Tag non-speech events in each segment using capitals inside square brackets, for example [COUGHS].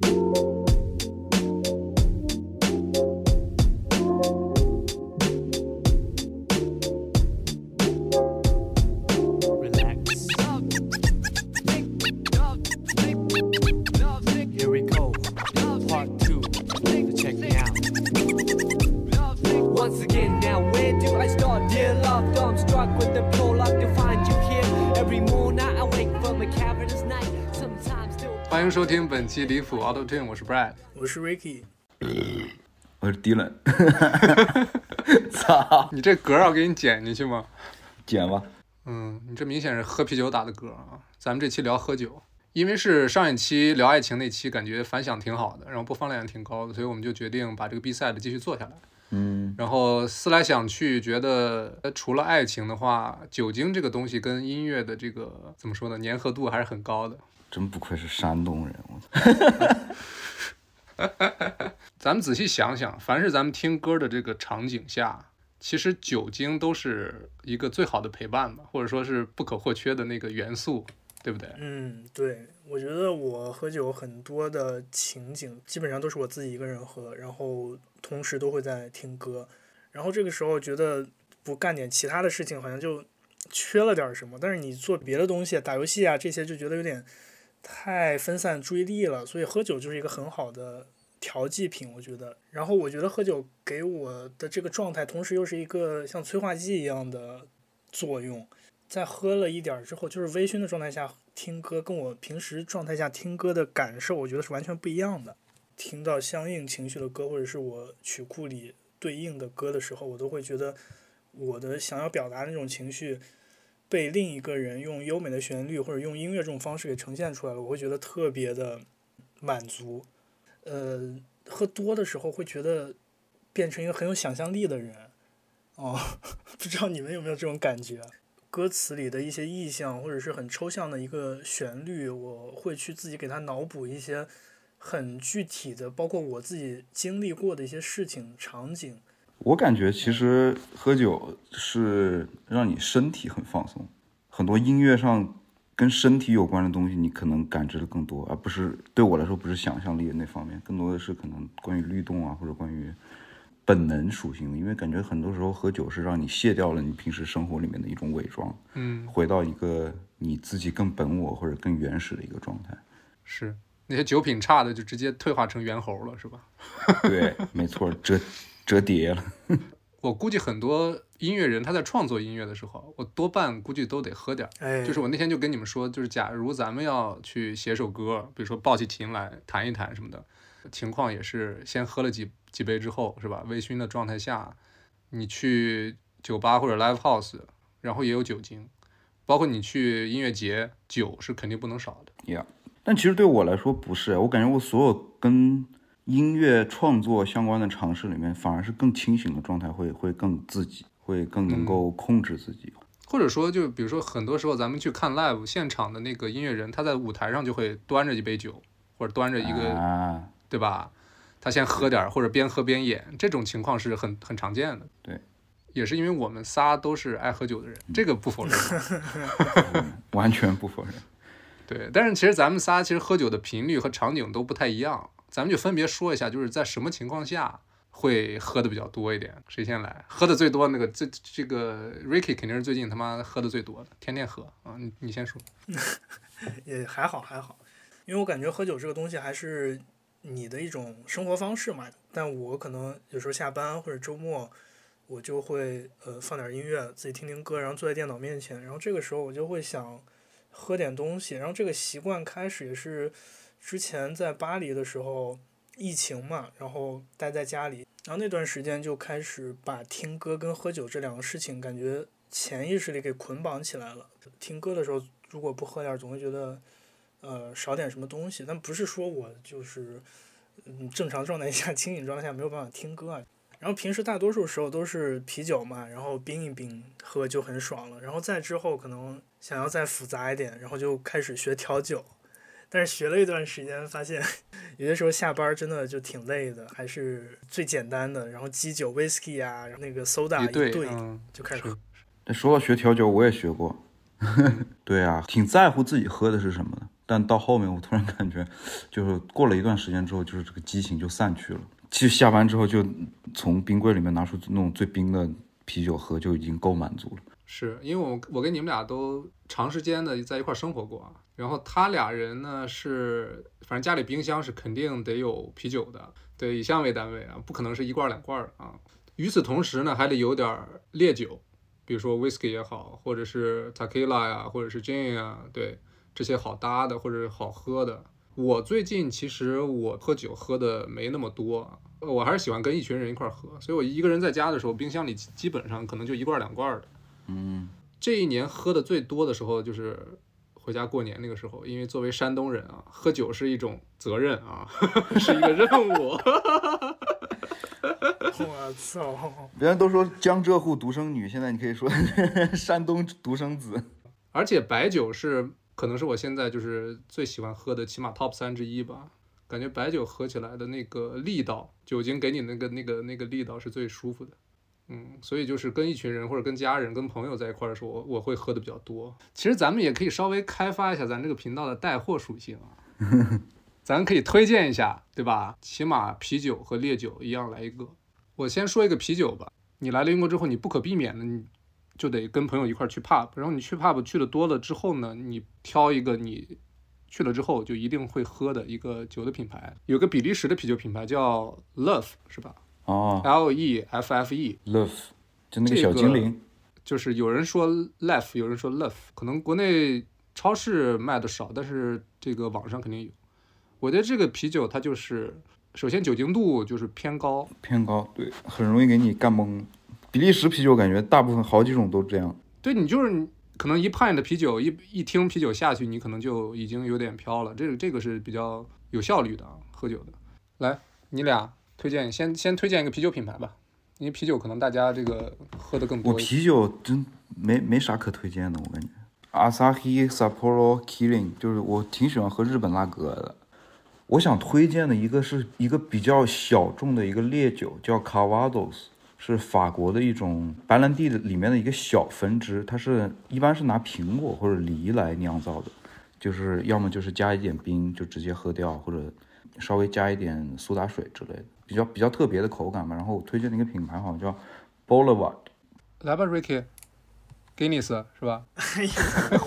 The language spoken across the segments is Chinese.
Música 收听本期离谱 Auto Tune，我是 Brad。我是 Ricky，[COUGHS] 我是 Dylan，[LAUGHS] 操，你这歌儿要给你剪进去吗？剪吧。嗯，你这明显是喝啤酒打的歌啊。咱们这期聊喝酒，因为是上一期聊爱情那期，感觉反响挺好的，然后播放量也挺高的，所以我们就决定把这个比赛的继续做下来。嗯，然后思来想去，觉得呃除了爱情的话，酒精这个东西跟音乐的这个怎么说呢，粘合度还是很高的。真不愧是山东人，我操，[LAUGHS] 咱们仔细想想，凡是咱们听歌的这个场景下，其实酒精都是一个最好的陪伴吧，或者说是不可或缺的那个元素，对不对？嗯，对，我觉得我喝酒很多的情景基本上都是我自己一个人喝，然后同时都会在听歌，然后这个时候觉得不干点其他的事情好像就缺了点什么，但是你做别的东西，打游戏啊这些就觉得有点太分散注意力了，所以喝酒就是一个很好的调剂品，我觉得。然后我觉得喝酒给我的这个状态，同时又是一个像催化剂一样的作用。在喝了一点之后，就是微醺的状态下听歌，跟我平时状态下听歌的感受，我觉得是完全不一样的。听到相应情绪的歌，或者是我曲库里对应的歌的时候，我都会觉得我的想要表达那种情绪，被另一个人用优美的旋律或者用音乐这种方式给呈现出来了，我会觉得特别的满足。呃，喝多的时候会觉得变成一个很有想象力的人。哦，[LAUGHS] 不知道你们有没有这种感觉？歌词里的一些意象，或者是很抽象的一个旋律，我会去自己给它脑补一些很具体的，包括我自己经历过的一些事情、场景。我感觉其实喝酒是让你身体很放松，很多音乐上跟身体有关的东西，你可能感知的更多，而不是对我来说不是想象力的那方面，更多的是可能关于律动啊，或者关于本能属性的。因为感觉很多时候喝酒是让你卸掉了你平时生活里面的一种伪装，嗯，回到一个你自己更本我或者更原始的一个状态。是那些酒品差的就直接退化成猿猴了，是吧？[LAUGHS] 对，没错，折折叠了。[LAUGHS] 我估计很多音乐人他在创作音乐的时候，我多半估计都得喝点儿。哎，就是我那天就跟你们说，就是假如咱们要去写首歌，比如说抱起琴来弹一弹什么的，情况也是先喝了几几杯之后，是吧？微醺的状态下，你去酒吧或者 live house，然后也有酒精，包括你去音乐节，酒是肯定不能少的。但其实对我来说不是，我感觉我所有跟音乐创作相关的尝试里面，反而是更清醒的状态会会更自己，会更能够控制自己。或者说，就比如说，很多时候咱们去看 live 现场的那个音乐人，他在舞台上就会端着一杯酒，或者端着一个，啊，对吧？他先喝点儿，或者边喝边演，这种情况是很很常见的。对，也是因为我们仨都是爱喝酒的人，这个不否认。[LAUGHS] 完全不否认。对，但是其实咱们仨其实喝酒的频率和场景都不太一样，咱们就分别说一下，就是在什么情况下会喝的比较多一点。谁先来？喝的最多那个这这个 Ricky 肯定是最近他妈喝的最多的，天天喝啊！你你先说。[LAUGHS] 也还好还好，因为我感觉喝酒这个东西还是你的一种生活方式嘛。但我可能有时候下班或者周末，我就会呃放点音乐，自己听听歌，然后坐在电脑面前，然后这个时候我就会想喝点东西。然后这个习惯开始也是之前在巴黎的时候，疫情嘛，然后待在家里，然后那段时间就开始把听歌跟喝酒这两个事情感觉潜意识里给捆绑起来了。听歌的时候如果不喝点，总会觉得，呃，少点什么东西。但不是说我就是，嗯，正常状态下、清醒状态下没有办法听歌啊。然后平时大多数时候都是啤酒嘛，然后冰一冰喝就很爽了。然后再之后可能想要再复杂一点，然后就开始学调酒。但是学了一段时间，发现有些时候下班真的就挺累的，还是最简单的，然后基酒、whisky 啊，然后那个 soda 一对一兑嗯就开始喝。那说到学调酒，我也学过。[LAUGHS] 对啊，挺在乎自己喝的是什么的。但到后面我突然感觉，就是过了一段时间之后，就是这个激情就散去了。其实下班之后就从冰柜里面拿出那种最冰的啤酒喝，就已经够满足了。是因为我我跟你们俩都长时间的在一块儿生活过啊，然后他俩人呢是，反正家里冰箱是肯定得有啤酒的，对，以箱为单位啊，不可能是一罐儿两罐儿啊。与此同时呢，还得有点儿烈酒，比如说 whisky 也好，或者是 tequila 呀，或者是 gin 啊，对，这些好搭的或者是好喝的。我最近其实我喝酒喝的没那么多，我还是喜欢跟一群人一块儿喝，所以我一个人在家的时候，冰箱里基基本上可能就一罐儿两罐儿的。嗯，这一年喝的最多的时候就是回家过年那个时候，因为作为山东人啊，喝酒是一种责任啊，[LAUGHS] 是一个任务。[LAUGHS] 我操！别人都说江浙沪独生女，现在你可以说 [LAUGHS] 山东独生子。而且白酒是可能是我现在就是最喜欢喝的，起码 top 三之一吧。感觉白酒喝起来的那个力道，酒精给你那个那个那个力道是最舒服的。嗯，所以就是跟一群人或者跟家人、跟朋友在一块儿的时候，我我会喝的比较多。其实咱们也可以稍微开发一下咱这个频道的带货属性啊，[LAUGHS] 咱可以推荐一下，对吧？起码啤酒和烈酒一样来一个。我先说一个啤酒吧，你来了英国之后，你不可避免的你就得跟朋友一块儿去 pub，然后你去 pub 去的多了之后呢，你挑一个你去了之后就一定会喝的一个酒的品牌，有个比利时的啤酒品牌叫 Love，是吧哦？L E F F E。，love，就那个小精灵。就是有人说 Life，有人说 love，可能国内超市卖的少，但是这个网上肯定有。我觉得这个啤酒它就是，首先酒精度就是偏高，偏高，对，很容易给你干懵。比利时啤酒感觉大部分好几种都这样。对你就是可能一 pint 的啤酒，一一听啤酒下去，你可能就已经有点飘了。这个这个是比较有效率的啊，喝酒的。来，你俩推荐，先先推荐一个啤酒品牌吧，因为啤酒可能大家这个喝的更多我。啤酒真没没啥可推荐的，我感觉。Asahi Sapporo Kirin 就是我挺喜欢喝日本拉格的。我想推荐的一个是一个比较小众的一个烈酒，叫 Calvados，是法国的一种白兰地的里面的一个小分支，它是一般是拿苹果或者梨来酿造的，就是要么就是加一点冰就直接喝掉，或者稍微加一点苏打水之类的，比较比较特别的口感嘛。然后我推荐的一个品牌好像叫 Boulevard。来吧，Ricky，Guinness 是吧？哎呀，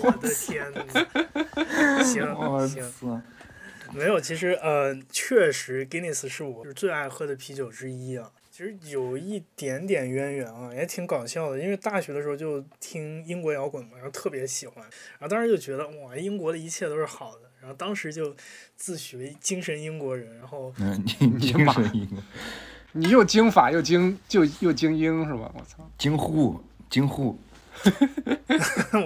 我的天呐！行行，没有，其实呃，确实 Guinness 是我最爱喝的啤酒之一啊。其实有一点点渊源啊，也挺搞笑的。因为大学的时候就听英国摇滚嘛，然后特别喜欢，然后当时就觉得哇，英国的一切都是好的，然后当时就自诩为精神英国人，然后嗯，你精神英国，你又精法又精就又精英是吧？我操！京沪，京沪，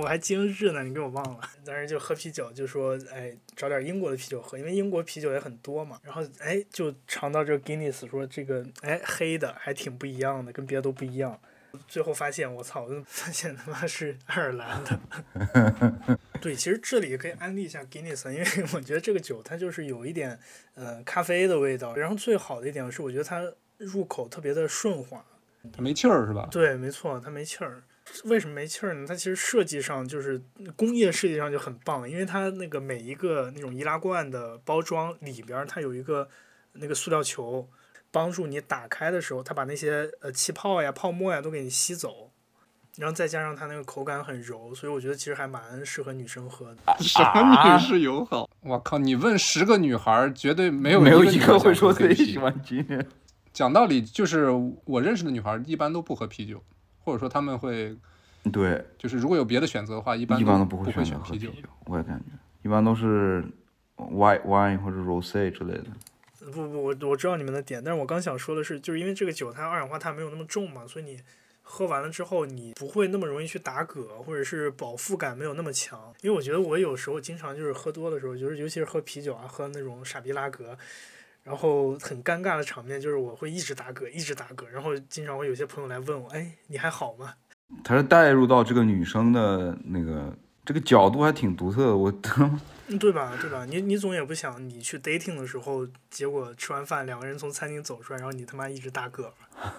我还精日呢，你给我忘了。当时就喝啤酒，就说哎，找点英国的啤酒喝，因为英国啤酒也很多嘛。然后哎，就尝到这个 Guinness，说这个哎黑的还挺不一样的，跟别的都不一样。最后发现我操，我 [LAUGHS] 发现他妈是爱尔兰的。[LAUGHS] 对，其实这里也可以安利一下 Guinness，因为我觉得这个酒它就是有一点呃咖啡的味道，然后最好的一点是我觉得它入口特别的顺滑。它没气儿是吧？对，没错，它没气儿。为什么没气儿呢？它其实设计上就是工业设计上就很棒，因为它那个每一个那种易拉罐的包装里边，它有一个那个塑料球，帮助你打开的时候，它把那些呃气泡呀、泡沫呀都给你吸走。然后再加上它那个口感很柔，所以我觉得其实还蛮适合女生喝的。什么女士友好？我靠！你问十个女孩儿，绝对没有没有一一个会说自自己喜。欢吉野。讲道理，就是我认识的女孩儿一般都不喝啤酒，或者说她们会对，就是如果有别的选择的话，一般一般都不会选择选啤酒。喝啤酒，我也感觉一般都是 white wine 或者 rose 之类的。不不，我我知道你们的点，但是我刚想说的是，就是因为这个酒它二氧化碳没有那么重嘛，所以你喝完了之后，你不会那么容易去打嗝，或者是饱腹感没有那么强。因为我觉得我有时候经常就是喝多的时候，就是尤其是喝啤酒啊，喝那种傻逼拉格，然后很尴尬的场面就是我会一直打嗝，一直打嗝，然后经常会有些朋友来问我，哎，你还好吗？他是带入到这个女生的那个这个角度还挺独特的，我他妈嗯，对吧？对吧？你你总也不想你去 dating 的时候，结果吃完饭两个人从餐厅走出来，然后你他妈一直打嗝吧？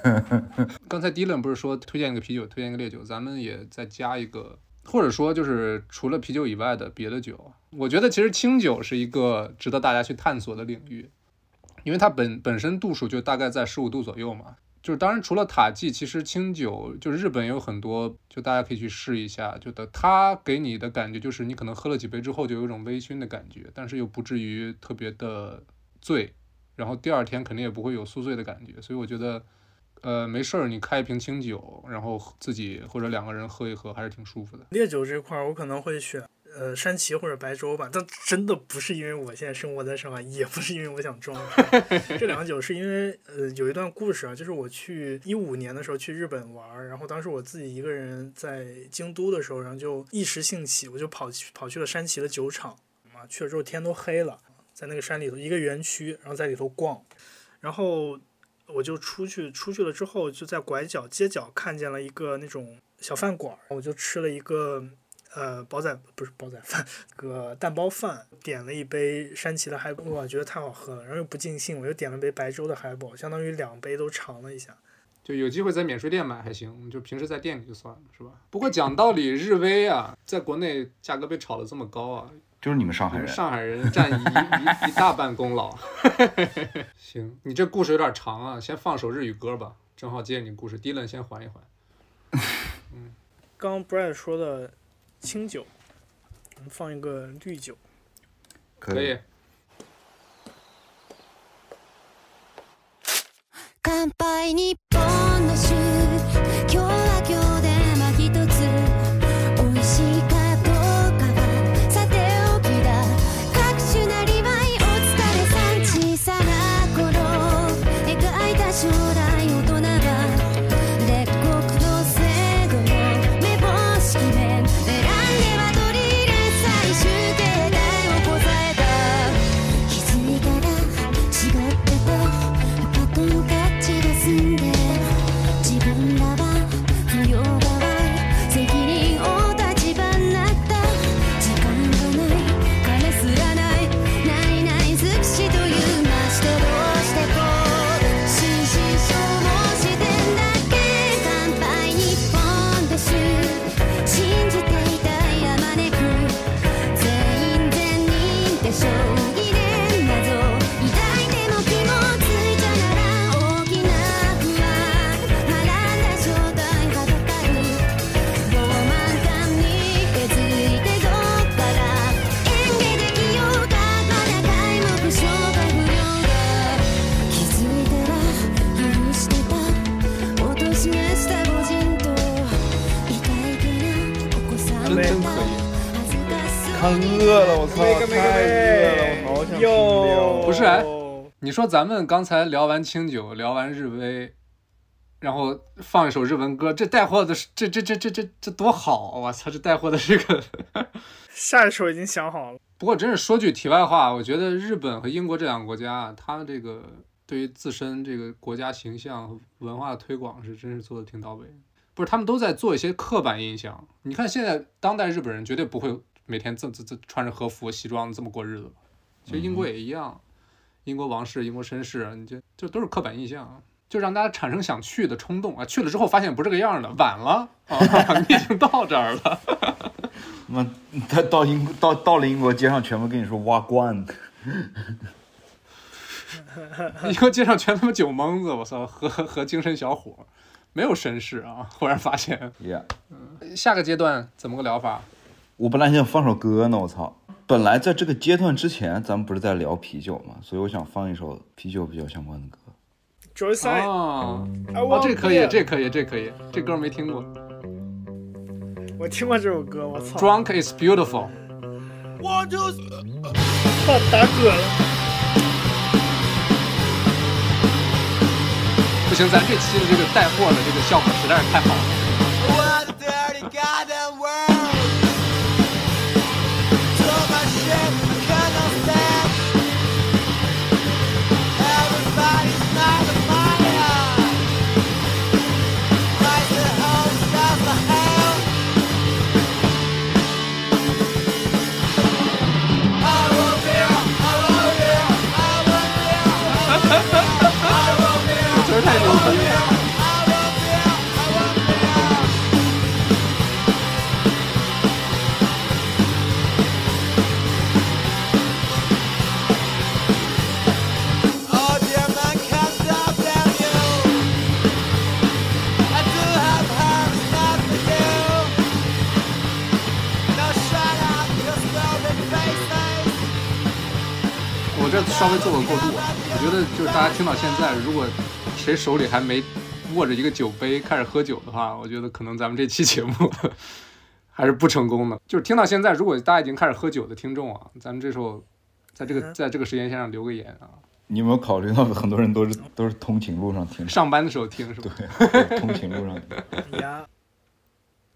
[LAUGHS] 刚才 Dylan 不是说推荐一个啤酒，推荐一个烈酒，咱们也再加一个，或者说就是除了啤酒以外的别的酒，我觉得其实清酒是一个值得大家去探索的领域，因为它本本身度数就大概在十五度左右嘛。就是当然除了塔季，其实清酒就是日本有很多，就大家可以去试一下。就的它给你的感觉就是你可能喝了几杯之后就有一种微醺的感觉，但是又不至于特别的醉，然后第二天肯定也不会有宿醉的感觉。所以我觉得，呃，没事儿你开一瓶清酒，然后自己或者两个人喝一喝，还是挺舒服的。烈酒这块儿，我可能会选呃山崎或者白州吧，但真的不是因为我现在生活在上海，也不是因为我想装。这两个酒是因为呃有一段故事啊，就是我去一五年的时候去日本玩，然后当时我自己一个人在京都的时候，然后就一时兴起，我就跑去跑去了山崎的酒厂啊，去了之后天都黑了，在那个山里头一个园区，然后在里头逛，然后我就出去出去了之后，就在拐角街角看见了一个那种小饭馆，我就吃了一个。呃，煲仔不是煲仔饭，个蛋包饭，点了一杯山崎的海宝，哇，觉得太好喝了，然后又不尽兴，我又点了杯白粥的海宝，相当于两杯都尝了一下。就有机会在免税店买还行，就平时在店里就算了，是吧？不过讲道理，日威啊，在国内价格被炒得这么高啊，就是你们上海人，上海人占一一一大半功劳。[LAUGHS] 行，你这故事有点长啊，先放首日语歌吧，正好接着你故事。迪伦先缓一缓。嗯 [LAUGHS] 刚 Brad 说的清酒，我们放一个绿酒。可以。乾杯日本の看饿了，我操，太饿了，我好想吃料。不是哎你说咱们刚才聊完清酒，聊完日威，然后放一首日文歌，这带货的是这这这这这这多好啊！我操，这带货的这个。[LAUGHS] 下一首已经想好了，不过真是说句题外话，我觉得日本和英国这两个国家啊，他们这个对于自身这个国家形象和文化的推广是真是做的挺到位。不是，他们都在做一些刻板印象。你看现在当代日本人绝对不会每天这这这穿着和服西装这么过日子吧？其实英国也一样，英国王室、英国绅士，你这这都是刻板印象，就让大家产生想去的冲动啊。去了之后发现不是这个样的，晚了啊，[LAUGHS] 你已经到这儿了。[LAUGHS] 那他到英到到了英国街上，全部跟你说挖罐，[LAUGHS] 一个街上全他妈酒蒙子，我操，和和精神小伙，没有绅士啊！忽然发现，yeah。下个阶段怎么个聊法？我本来想放首歌呢，我操！本来在这个阶段之前，咱们不是在聊啤酒嘛，所以我想放一首啤酒比较相关的歌。，I 哦，这可以，这可以，这可以，这歌没听过。我听过这首歌，我操，Drunk is beautiful。我就操 [LAUGHS] 打嗝了。不行，咱这期的这个带货的这个效果实在是太好了。这稍微做个过渡啊，我觉得就是大家听到现在，如果谁手里还没握着一个酒杯开始喝酒的话，我觉得可能咱们这期节目 [LAUGHS] 还是不成功的。就是听到现在，如果大家已经开始喝酒的听众啊，咱们这时候在这个在这个时间线上留个言啊，你有没有考虑到很多人都是都是通勤路上听，上班的时候听是吧？对，通勤路上听。[LAUGHS] 呀，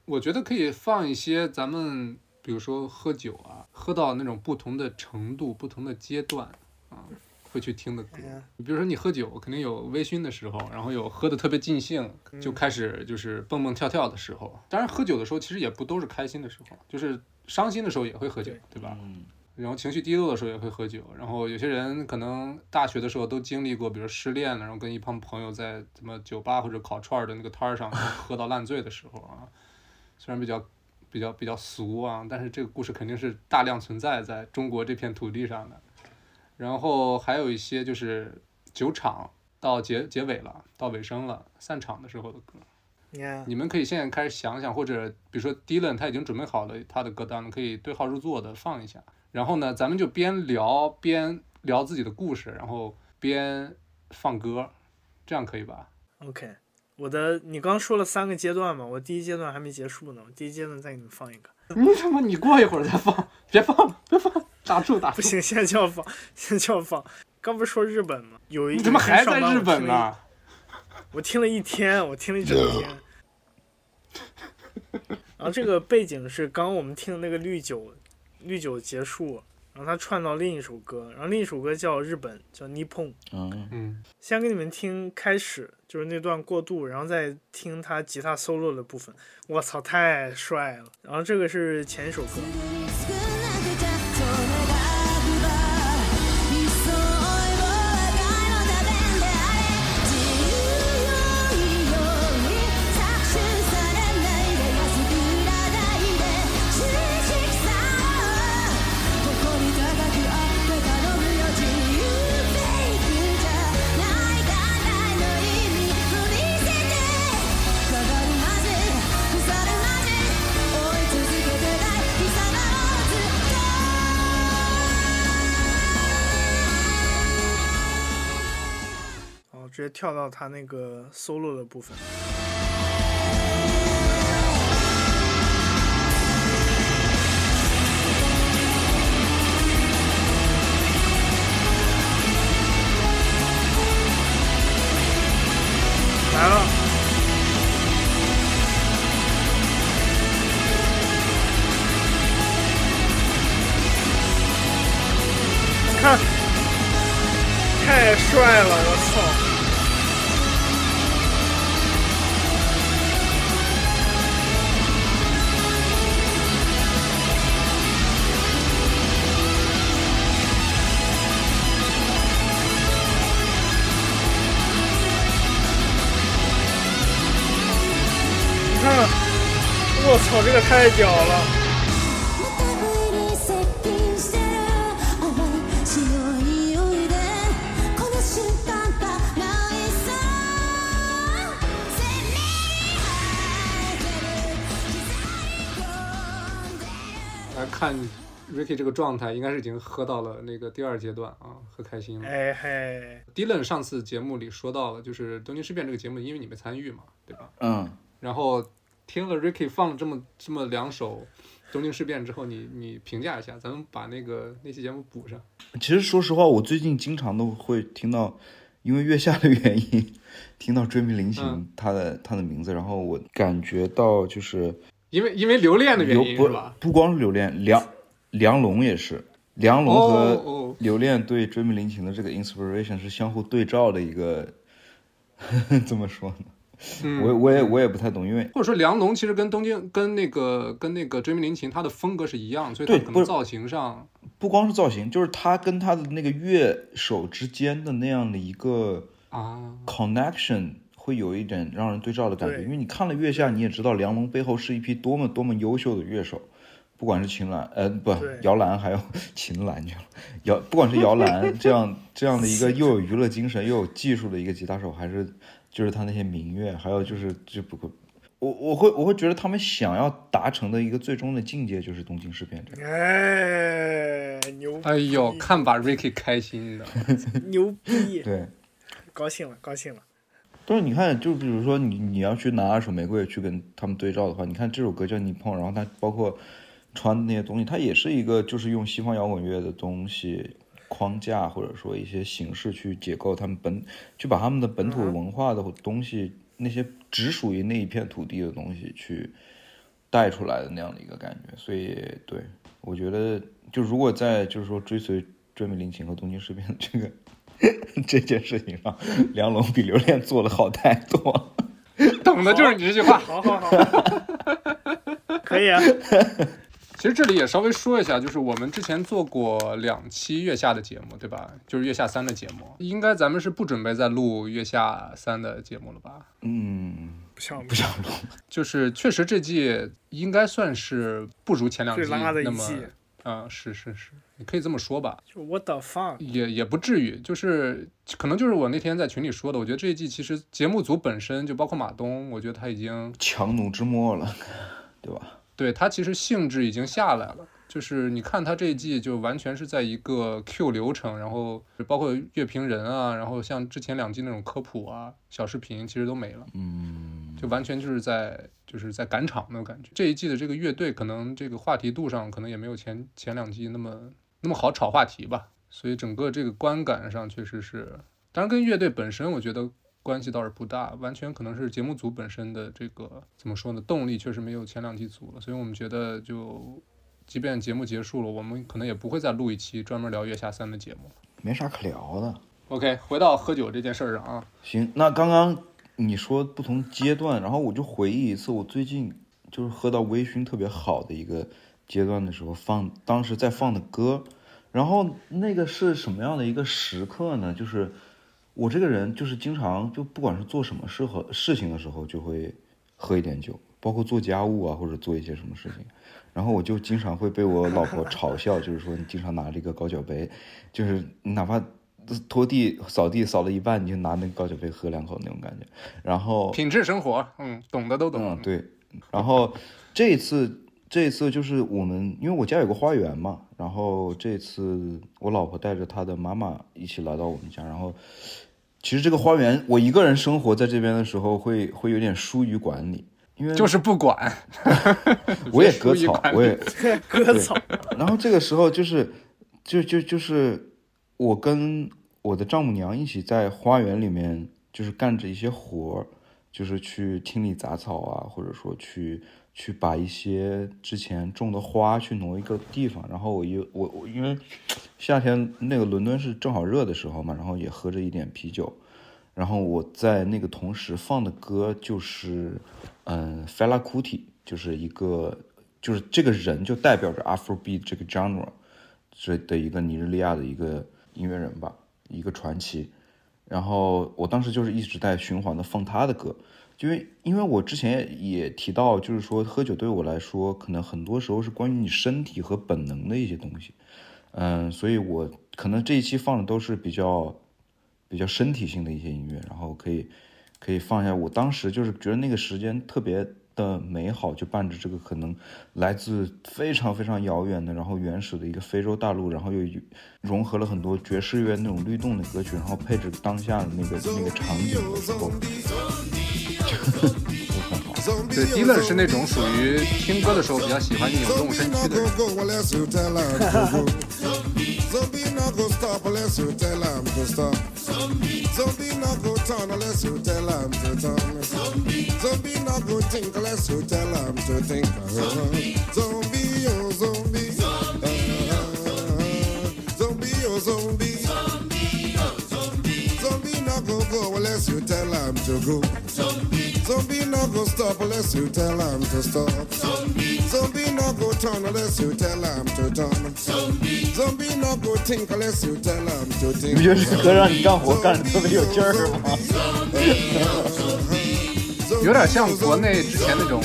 我觉得可以放一些咱们，比如说喝酒啊，喝到那种不同的程度、不同的阶段啊，会去听的歌。你比如说你喝酒，肯定有微醺的时候，然后有喝的特别尽兴，就开始就是蹦蹦跳跳的时候。当然，喝酒的时候其实也不都是开心的时候，就是伤心的时候也会喝酒，对吧？嗯，然后情绪低落的时候也会喝酒，然后有些人可能大学的时候都经历过，比如失恋了，然后跟一帮朋友在什么酒吧或者烤串儿的那个摊儿上喝到烂醉的时候啊，虽然比较比较比较俗啊，但是这个故事肯定是大量存在在中国这片土地上的。然后还有一些就是酒场到结结尾了，到尾声了，散场的时候的歌。你看，你们可以现在开始想想，或者比如说 Dylan 他已经准备好了他的歌单了，可以对号入座的放一下。然后呢，咱们就边聊边聊自己的故事，然后边放歌，这样可以吧？OK，我的你刚说了三个阶段嘛，我第一阶段还没结束呢，我第一阶段再给你们放一个。[LAUGHS] 你他妈你过一会儿再放，别放了，别放了，打住打住！不行，现在就要放，现在就要放。刚不是说日本吗？有一你怎么还在日本？呢？我听了一我听了一天，我听了一整天。[LAUGHS] 然后这个背景是刚刚我们听的那个绿酒，绿酒结束，然后它串到另一首歌，然后另一首歌叫日本，叫 Nippon。嗯，嗯，先给你们听开始，就是那段过渡，然后再听他吉他 solo 的部分。我操，太帅了！然后这个是前一首歌，跳到他那个 solo 的部分。来了，看，太帅了，我操！刻み込んでる来看 Ricky 这个状态，应该是已经喝到了那个第二阶段啊，喝开心了。哎嘿， Dylan 上次节目里说到了，就是东京事变这个节目，因为你没参与嘛，对吧？嗯，然后 听了 Ricky 放了这么这么两首东京事变之后，你你评价一下，咱们把那个那期节目补上。其实说实话，我最近经常都会听到，因为月下的原因，听到追名林檎嗯他的他的名字，然后我感觉到就是因为因为留恋的原因不因是吧？不光是留恋，梁梁龙也是，梁龙哦和哦，留恋对追名林琴的这个 inspiration 是相互对照的一个，[LAUGHS] 怎么说呢？嗯。我我也我也不太懂，因为或者说梁龙其实跟东京跟那个跟那个追名林琴他的风格是一样，所以他对不是可能造型上不光是造型，就是他跟他的那个乐手之间的那样的一个啊，connection 会有一点让人对照的感觉，对。因为你看了月下，你也知道梁龙背后是一批多么多么优秀的乐手，不管是秦岚，呃，不对，摇篮，还有 [LAUGHS] 秦岚去了，摇，不管是摇篮这样这样的一个 [LAUGHS] 又有娱乐精神又有技术的一个吉他手，还是就是他那些民乐，还有就是这不我我会我会觉得他们想要达成的一个最终的境界就是东京事变这样。哎，牛逼！哎呦，看把 Ricky 开心的。[LAUGHS] 牛逼！[LAUGHS] 对，高兴了，高兴了。但是你看，就比如说你你要去拿二手玫瑰去跟他们对照的话，你看这首歌叫《你碰》，然后它包括穿的那些东西，它也是一个就是用西方摇滚乐的东西框架或者说一些形式去解构他们本，去把他们的本土文化的东西，那些只属于那一片土地的东西去带出来的那样的一个感觉。所以，对我觉得，就如果在就是说追随追美林琴和东京事变这个 [LAUGHS] 这件事情上，梁龙比刘恋做的好太多了。[LAUGHS] 等的就是你这句话。好 [LAUGHS] 好好，可以啊。其实这里也稍微说一下，就是我们之前做过两期月下的节目，对吧？就是月下三的节目，应该咱们是不准备再录月下三的节目了吧？嗯，不想不想录。就是确实这季应该算是不如前两季那么，啊，嗯，是是是，你可以这么说吧，就 What the fuck？也也不至于，就是可能就是我那天在群里说的，我觉得这一季其实节目组本身就包括马东，我觉得他已经强弩之末了，对吧？对它其实性质已经下来了，就是你看他这一季就完全是在一个 Q 流程，然后包括乐评人啊，然后像之前两季那种科普啊、小视频，其实都没了，嗯，就完全就是在就是在赶场那种感觉。这一季的这个乐队可能这个话题度上可能也没有前前两季那么那么好炒话题吧，所以整个这个观感上确实是，当然跟乐队本身我觉得。关系倒是不大，完全可能是节目组本身的这个怎么说呢？动力确实没有前两季足了，所以我们觉得就，即便节目结束了，我们可能也不会再录一期专门聊月下三的节目。没啥可聊的。OK，回到喝酒这件事儿上啊，行，那刚刚你说不同阶段，然后我就回忆一次我最近就是喝到微醺特别好的一个阶段的时候放，当时在放的歌，然后那个是什么样的一个时刻呢？就是我这个人就是经常就不管是做什么事和事情的时候，就会喝一点酒，包括做家务啊或者做一些什么事情，然后我就经常会被我老婆嘲笑，就是说你经常拿这个高脚杯，就是哪怕拖地扫地扫了一半，你就拿那个高脚杯喝两口那种感觉。然后，品质生活，嗯，懂的都懂。嗯，对。然后这一次，这一次就是我们，因为我家有个花园嘛，然后这次我老婆带着她的妈妈一起来到我们家，然后其实这个花园我一个人生活在这边的时候会会有点疏于管理，因为就是不管，[LAUGHS] 我也割草，[LAUGHS] 我也割草，然后这个时候就是，就就就是我跟我的丈母娘一起在花园里面，就是干着一些活儿，就是去清理杂草啊，或者说去去把一些之前种的花去挪一个地方。然后我又我我因为夏天那个伦敦是正好热的时候嘛，然后也喝着一点啤酒，然后我在那个同时放的歌就是，嗯，Fela Kuti，就是一个就是这个人就代表着 Afrobeat 这个 genre 这的一个尼日利亚的一个音乐人吧，一个传奇。然后我当时就是一直在循环的放他的歌，因为因为我之前也提到，就是说喝酒对我来说，可能很多时候是关于你身体和本能的一些东西。嗯，所以我可能这一期放的都是比较比较身体性的一些音乐，然后可以可以放一下。我当时就是觉得那个时间特别的美好，就伴着这个可能来自非常非常遥远的，然后原始的一个非洲大陆，然后又融合了很多爵士乐那种律动的歌曲，然后配置当下的那个那个场景的时候，对，Dylan 是那种属于听歌的时候比较喜欢扭动身躯的人。Not go turn unless you tell him to turn. Zombie not go think unless you tell him to think. Zombie, oh zombie. Zombie, oh zombie. Zombie not go go unless you tell him to go. Zombie not go stop unless you tell him to stop. Zombie not go turn unless you tell him to turn. Zombie not go think unless you tell him to 你 think. 不觉得这歌让你干活干的特别有劲儿吗？有点像国内之前那种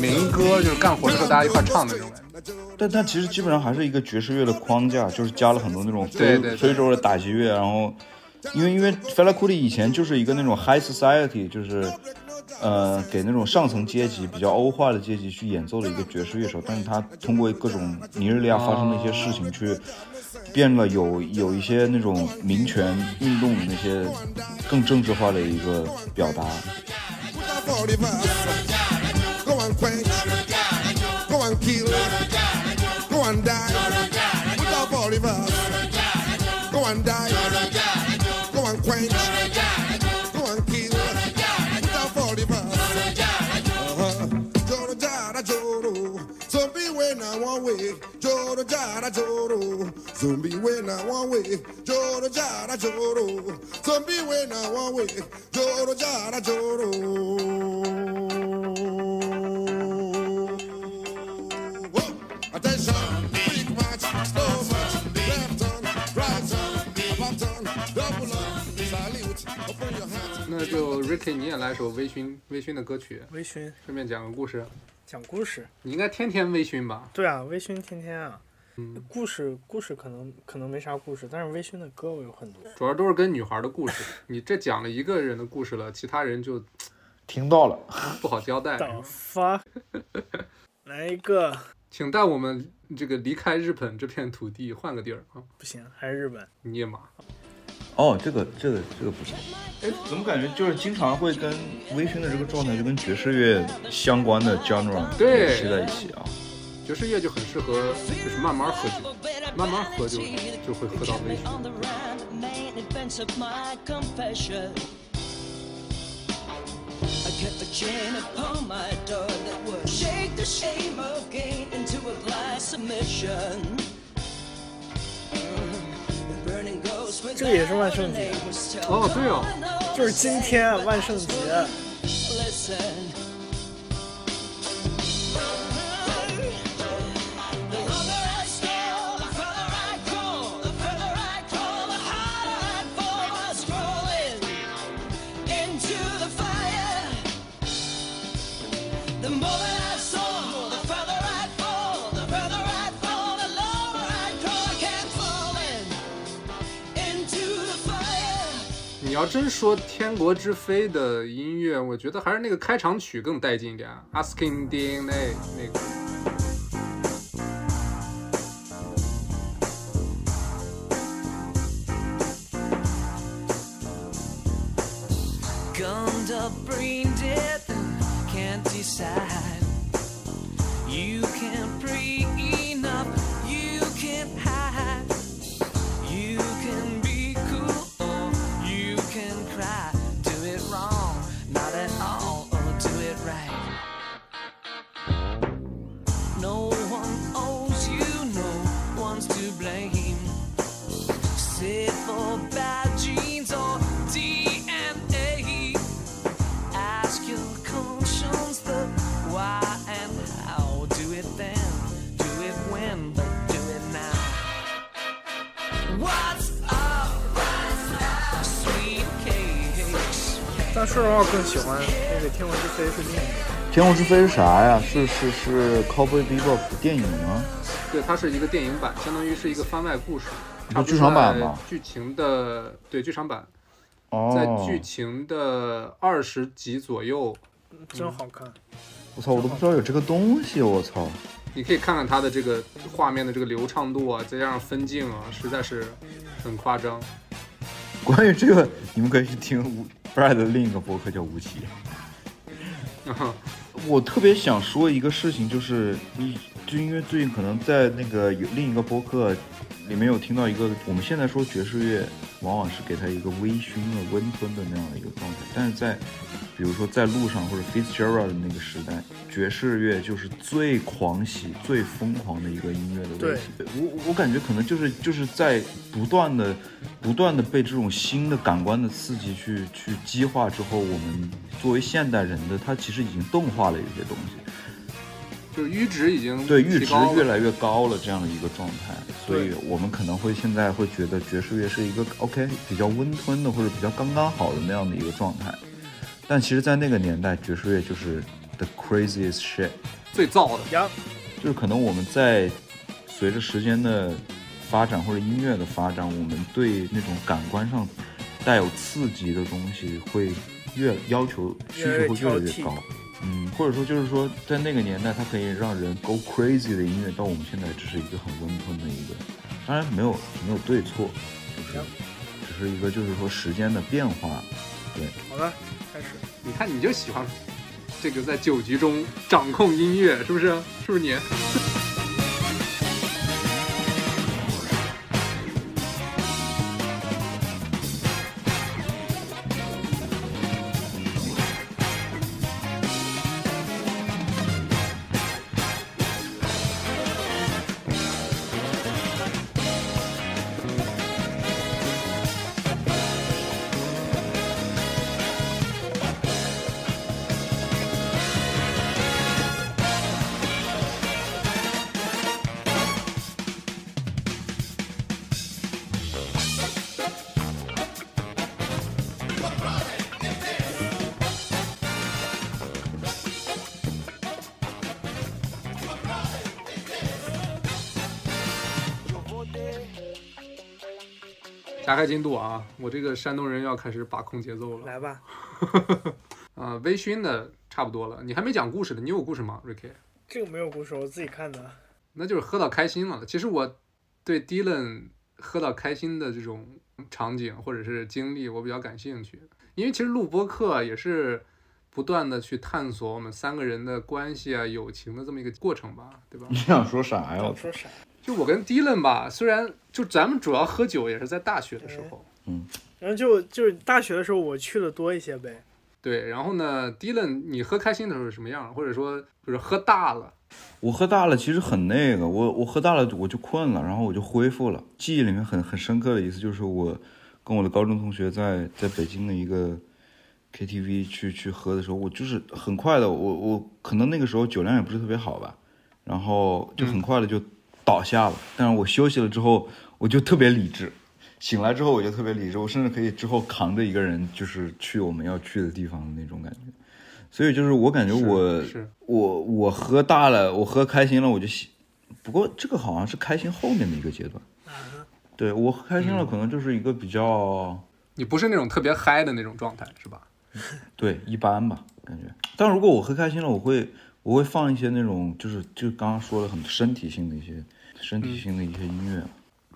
民歌，就是干活的时候大家一块唱的那种。但但其实基本上还是一个爵士乐的框架，就是加了很多那种非对对对非洲的打击乐，然后因为因为 Fela Kuti 以前就是一个那种 high society，就是呃，给那种上层阶级比较欧化的阶级去演奏的一个爵士乐手，但是他通过各种尼日利亚发生的一些事情去变了有有一些那种民权运动的那些更政治化的一个表达。那就 Ricky，你也来首微醺微醺的歌曲。微醺，顺便讲个故事。讲故事？你应该天天微醺吧？对啊，微醺天天啊。嗯，故事故事可能可能没啥故事，但是微醺的歌我有很多。主要都是跟女孩的故事。[LAUGHS] 你这讲了一个人的故事了，其他人就听到了，[LAUGHS] 不好交代。等发，来一个请带我们这个离开日本这片土地，换个地儿啊！不行，还是日本。nie 马，哦，这个这个这个不行。哎，怎么感觉就是经常会跟微醺的这个状态，就跟爵士乐相关的 genre 对联系在一起啊？爵士乐就很适合，就是慢慢喝酒，慢慢喝就就会喝到微醺。on the run, main events of my confession. I kept a chain upon my door that would shake the shame of gain into a blind submission. The burning ghost with 这个也是万圣节 name was still 哦，对哦，calling 就是今天万圣节，Listen. 你要真说《天国之飞》的音乐，我觉得还是那个开场曲更带劲一点，Asking DNA 那个。 Gummed up, brain dead, can't decide. You can't pray 更喜欢那个《天空之飞》是另一个。天空之飞是啥呀？是是是 Cowboy Bebop 的电影吗？对，它是一个电影版，相当于是一个番外故事。剧场版吗剧情的对剧场版，哦，在剧情的二十集左右，真好看。我操，我都不知道有这个东西，我操！你可以看看它的这个画面的这个流畅度啊，再加上分镜啊，实在是很夸张。[LAUGHS] 关于这个，你们可以去听吴 Brad 的另一个博客叫吴奇。我特别想说一个事情，就是你就因为最近可能在那个有另一个播客里面有听到一个，我们现在说爵士乐往往是给它一个微醺的、温吞的那样的一个状态，但是在比如说在路上或者 Fitzgerald 的那个时代，爵士乐就是最狂喜、最疯狂的一个音乐的类型。我我感觉可能就是就是在不断的、不断的被这种新的感官的刺激去去激化之后，我们作为现代人的，他其实已经动化了一些东西。就是阈值已经对阈值越来越高了这样的一个状态，所以我们可能会现在会觉得爵士乐是一个 OK 比较温吞的或者比较刚刚好的那样的一个状态，但其实，在那个年代，爵士乐就是 the craziest shit，最燥的。呀，就是可能我们在随着时间的发展或者音乐的发展，我们对那种感官上带有刺激的东西会越要求需求会越来越高。嗯，或者说就是说，在那个年代，它可以让人 go crazy 的音乐，到我们现在只是一个很温吞的一个，当然没有没有对错，就是只是一个就是说时间的变化。对，好的，开始。你看你就喜欢这个在酒局中掌控音乐，是不是？是不是你？加快进度啊！我这个山东人要开始把控节奏了。来吧，[LAUGHS] 啊，微醺的差不多了，你还没讲故事呢，你有故事吗，Ricky？这个没有故事，我自己看的。那就是喝到开心了。其实我对 Dylan 喝到开心的这种场景或者是经历，我比较感兴趣，因为其实录播课也是不断的去探索我们三个人的关系啊、友情的这么一个过程吧，对吧你？想说啥呀？我说啥？就我跟 Dylan 吧，虽然就咱们主要喝酒也是在大学的时候，嗯然后就就是大学的时候我去的多一些呗。对，然后呢，Dylan 你喝开心的时候是什么样？或者说就是喝大了，我喝大了，其实很那个，我我喝大了我就困了，然后我就恢复了。记忆里面很很深刻的一次，就是我跟我的高中同学在在北京的一个 KTV 去去喝的时候，我就是很快的，我我可能那个时候酒量也不是特别好吧，然后就很快的就倒下了。但是我休息了之后，我就特别理智。醒来之后我就特别理智，我甚至可以之后扛着一个人，就是去我们要去的地方的那种感觉。所以就是我感觉我我我喝大了，我喝开心了，我就醒。不过这个好像是开心后面的一个阶段。对我喝开心了，可能就是一个比较你不是那种特别嗨的那种状态，是吧？对一般吧感觉。但如果我喝开心了，我会我会放一些那种就是就刚刚说的很身体性的一些身体性的一些音乐。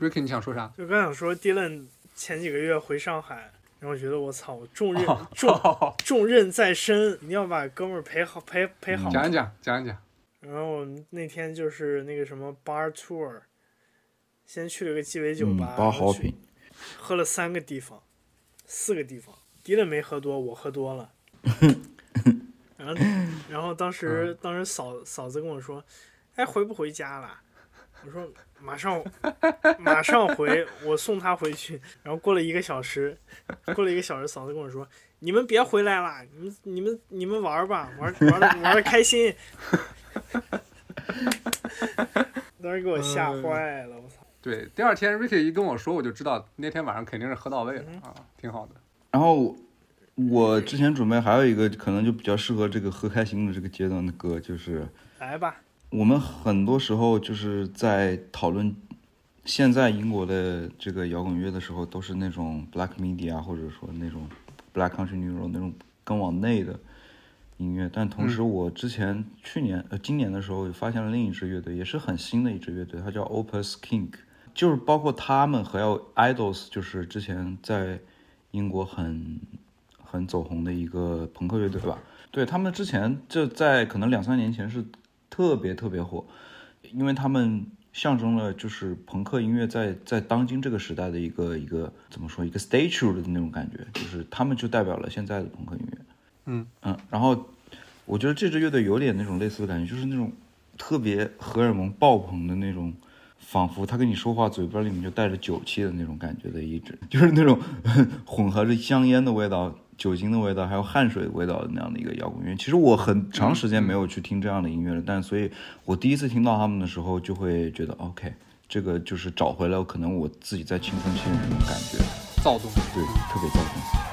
Ricky，你想说啥？就刚想说，Dylan 前几个月回上海，然后觉得我操，我重任哦重重任在身，一定要把哥们儿陪好陪陪好。讲一讲，讲一讲。然后我们那天就是那个什么 bar tour，先去了个鸡尾酒嗯，吧。喝了三个地方，四个地方。迪伦没喝多，我喝多了。[LAUGHS] 然后，然后当时当时嫂嫂子跟我说：“哎，回不回家了？”我说：“马上马上回，我送他回去。”然后过了一个小时，过了一个小时，嫂子跟我说：“你们别回来了，你们你们你们玩吧，玩玩的玩的开心。”当时给我吓坏了，我操！对，第二天 Ricky 一跟我说，我就知道那天晚上肯定是喝到位了嗯啊，挺好的。然后我之前准备还有一个可能就比较适合这个喝开心的这个阶段的歌，就是来吧，我们很多时候就是在讨论现在英国的这个摇滚乐的时候，都是那种 black media 或者说那种 black country new road 那种更往内的音乐。但同时，我之前去年呃今年的时候也发现了另一支乐队，也是很新的一支乐队，它叫 Opus King，就是包括他们还有 Idols，就是之前在英国很很走红的一个朋克乐队吧。对他们之前就在可能两三年前是特别特别火，因为他们象征了就是朋克音乐在在当今这个时代的一个一个怎么说一个 statue 的那种感觉，就是他们就代表了现在的朋克音乐。嗯嗯，然后我觉得这支乐队有点那种类似的感觉，就是那种特别荷尔蒙爆棚的那种。仿佛他跟你说话，嘴巴里面就带着酒气的那种感觉的一支，就是那种 [LAUGHS] 混合着香烟的味道、酒精的味道，还有汗水的味道的那样的一个摇滚乐。其实我很长时间没有去听这样的音乐了，但所以我第一次听到他们的时候，就会觉得 OK，这个就是找回了可能我自己在青春期的那种感觉，躁动。对，特别躁动。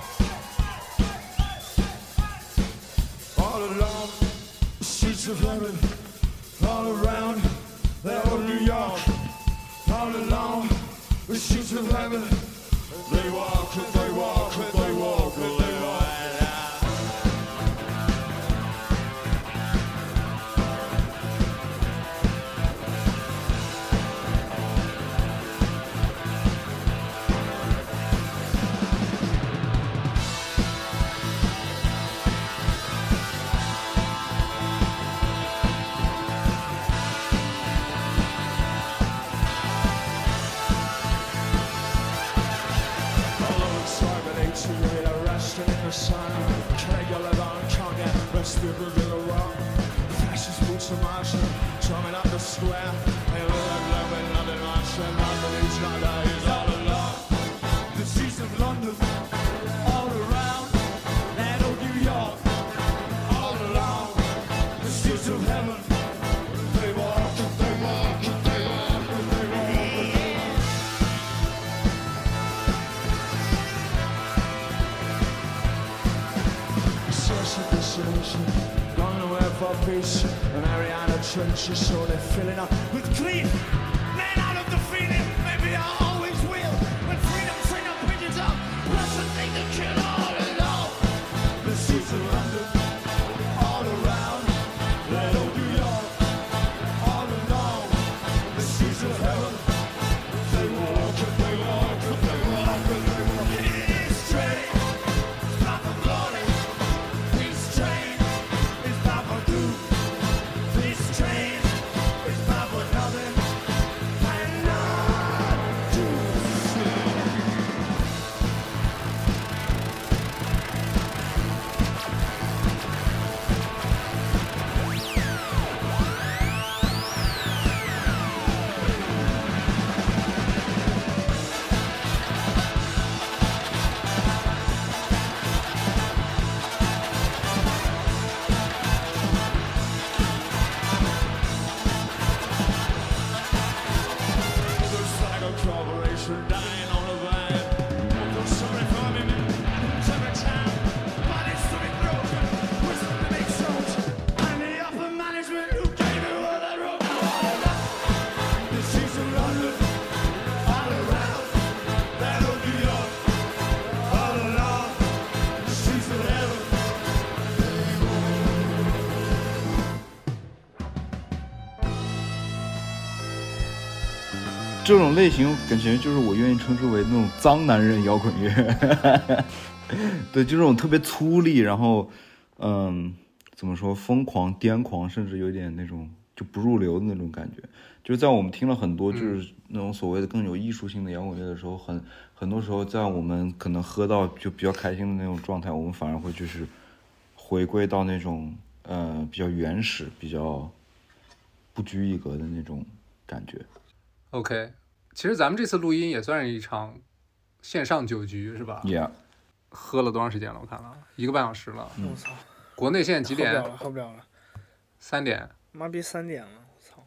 这种类型感觉就是我愿意称之为那种脏男人摇滚乐，[LAUGHS] 对，就这种特别粗粝，然后，嗯，怎么说，疯狂、癫狂，甚至有点那种就不入流的那种感觉。就是在我们听了很多就是那种所谓的更有艺术性的摇滚乐的时候，很很多时候在我们可能喝到就比较开心的那种状态，我们反而会就是回归到那种呃比较原始、比较不拘一格的那种感觉。OK，其实咱们这次录音也算是一场线上酒局，是吧 Yeah，喝了多长时间了？我看了一个半小时了。我操，国内现在几点喝不了？了，喝不了了，三点。妈逼三点了，我操！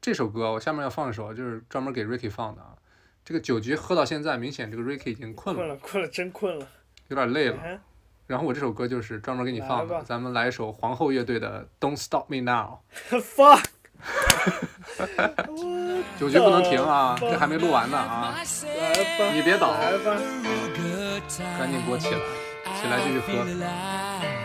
这首歌我下面要放一首，就是专门给 Ricky 放的啊。这个酒局喝到现在，明显这个 Ricky 已经困了，困了，困了，真困了。有点累了。哎然后我这首歌就是专门给你放的，咱们来一首皇后乐队的《Don't Stop Me Now》。[LAUGHS] fuck，[LAUGHS] 酒局不能停啊，这还没录完呢啊！来吧，你别倒，赶紧给我起来，起来继续喝。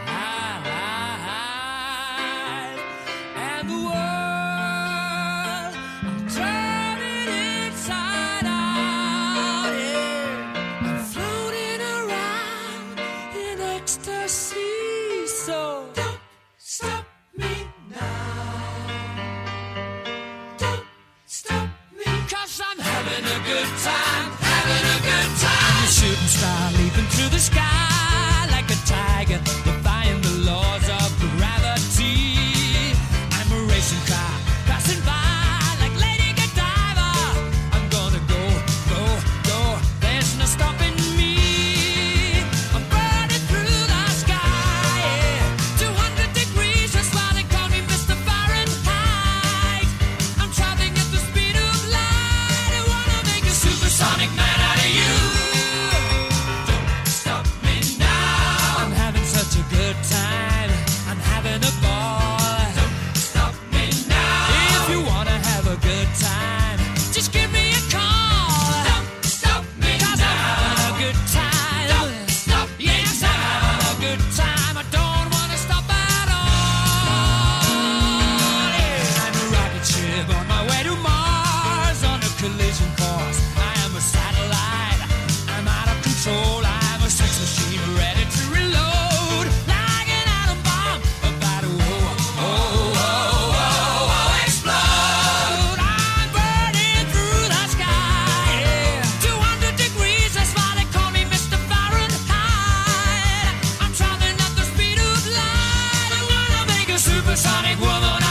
The sky supersonic woman.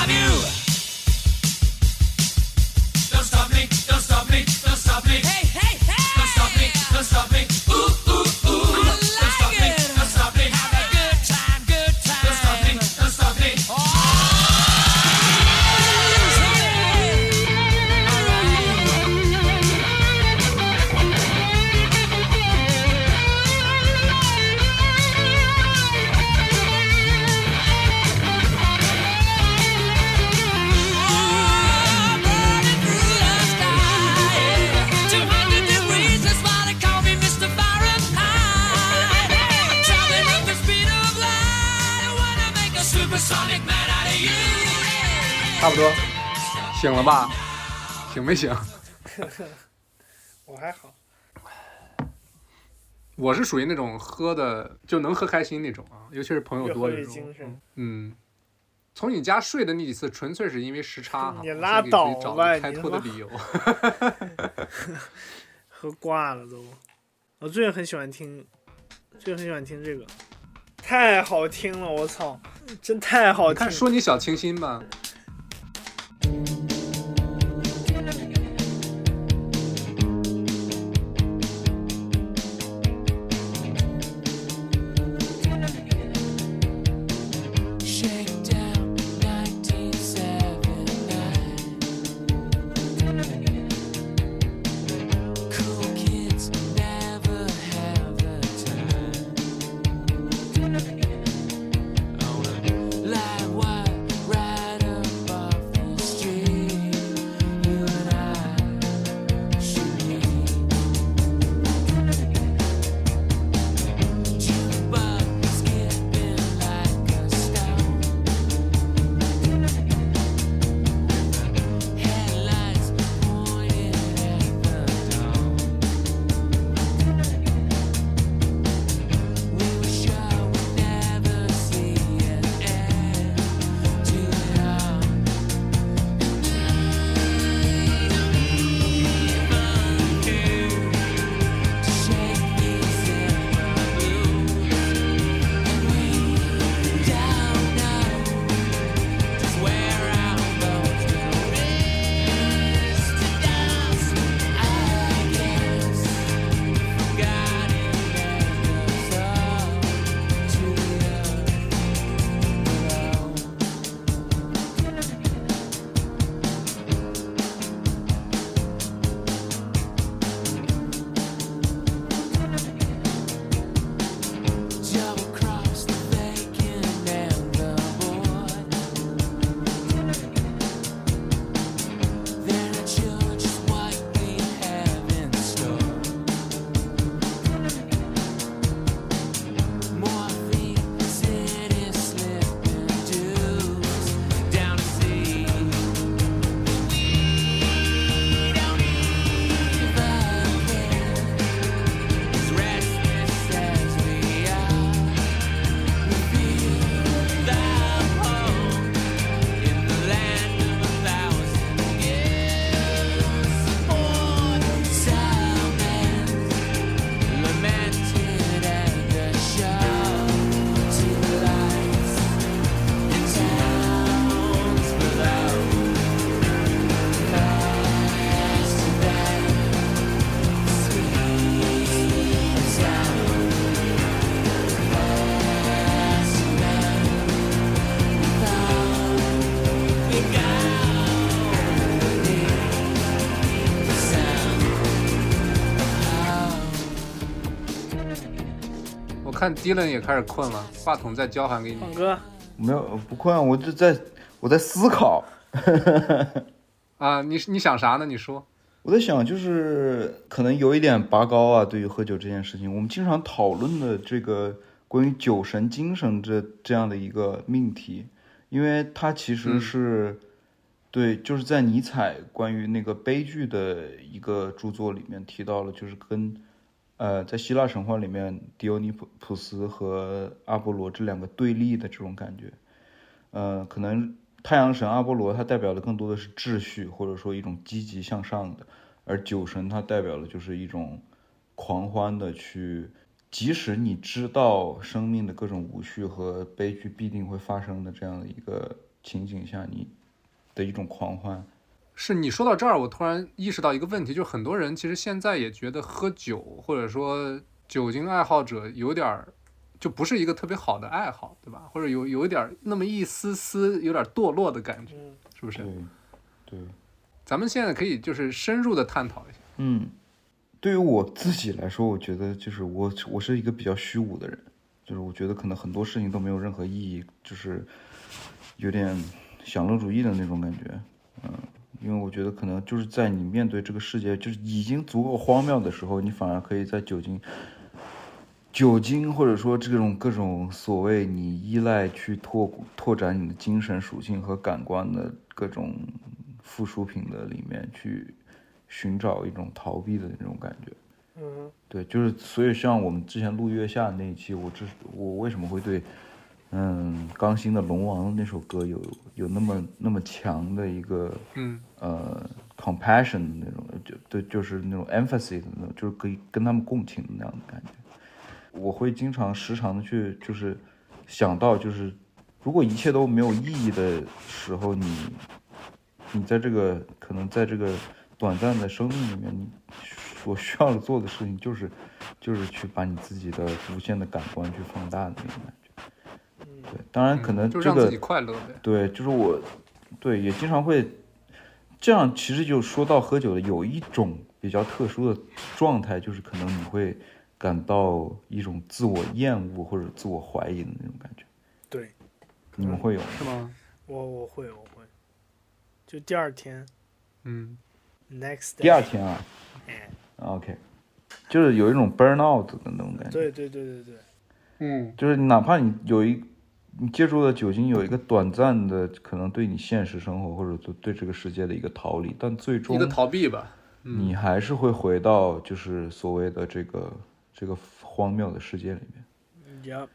醒了吧？醒没醒？[LAUGHS] 我还好，我是属于那种喝的就能喝开心那种啊，尤其是朋友多的时候。精神。嗯，从你家睡的那几次，纯粹是因为时差哈，[LAUGHS] 你拉倒找开你他妈脱的理由。[LAUGHS] 喝挂了都。我最近很喜欢听，最近很喜欢听这个，太好听了，我操，真太好听了。你看，说你小清新吧，看 Dylan 也开始困了，话筒再交还给你。放歌，没有不困，我就在我在思考，[LAUGHS] 啊，你你想啥呢？你说。我在想，就是可能有一点拔高啊，对于喝酒这件事情，我们经常讨论的这个关于酒神精神这这样的一个命题，因为它其实嗯是、对，就是在尼采关于那个悲剧的一个著作里面提到了，就是跟呃在希腊神话里面狄欧尼普普斯和阿波罗这两个对立的这种感觉，呃，可能太阳神阿波罗它代表的更多的是秩序，或者说一种积极向上的，而酒神它代表的就是一种狂欢的去，即使你知道生命的各种无序和悲剧必定会发生的这样的一个情景下，你的一种狂欢。是你说到这儿，我突然意识到一个问题，就是很多人其实现在也觉得喝酒或者说酒精爱好者有点儿，就不是一个特别好的爱好，对吧？或者有有一点儿那么一丝丝有点堕落的感觉，嗯，是不是？对，对。咱们现在可以就是深入的探讨一下。嗯，对于我自己来说，我觉得就是我我是一个比较虚无的人，就是我觉得可能很多事情都没有任何意义，就是有点享乐主义的那种感觉。嗯，因为我觉得可能就是在你面对这个世界就是已经足够荒谬的时候，你反而可以在酒精酒精或者说这种各种所谓你依赖去拓拓展你的精神属性和感官的各种附属品的里面去寻找一种逃避的那种感觉。嗯对，就是所以像我们之前录月下那一期，我这我为什么会对嗯刚新的《龙王》那首歌有有那么那么强的一个嗯呃 compassion 的那种，就对，就是那种 emphasis 的那种，就是可以跟他们共情的那样的感觉。我会经常时常的去就是想到，就是如果一切都没有意义的时候，你你在这个可能在这个短暂的生命里面，你所需要做的事情就是就是去把你自己的无限的感官去放大的那种。对，当然可能这个嗯就让自己快乐呗。对，就是我，对，也经常会这样。其实就说到喝酒的，有一种比较特殊的状态，就是可能你会感到一种自我厌恶或者自我怀疑的那种感觉。对，你们会有吗？是吗？我我会我会，就第二天嗯，next day，第二天啊哎，，OK，就是有一种 burn out 的那种感觉。对对对对对，嗯，就是哪怕你有一你借助了酒精，有一个短暂的可能对你现实生活或者对对这个世界的一个逃离，但最终一个逃避吧。你还是会回到就是所谓的这个这个荒谬的世界里面。呀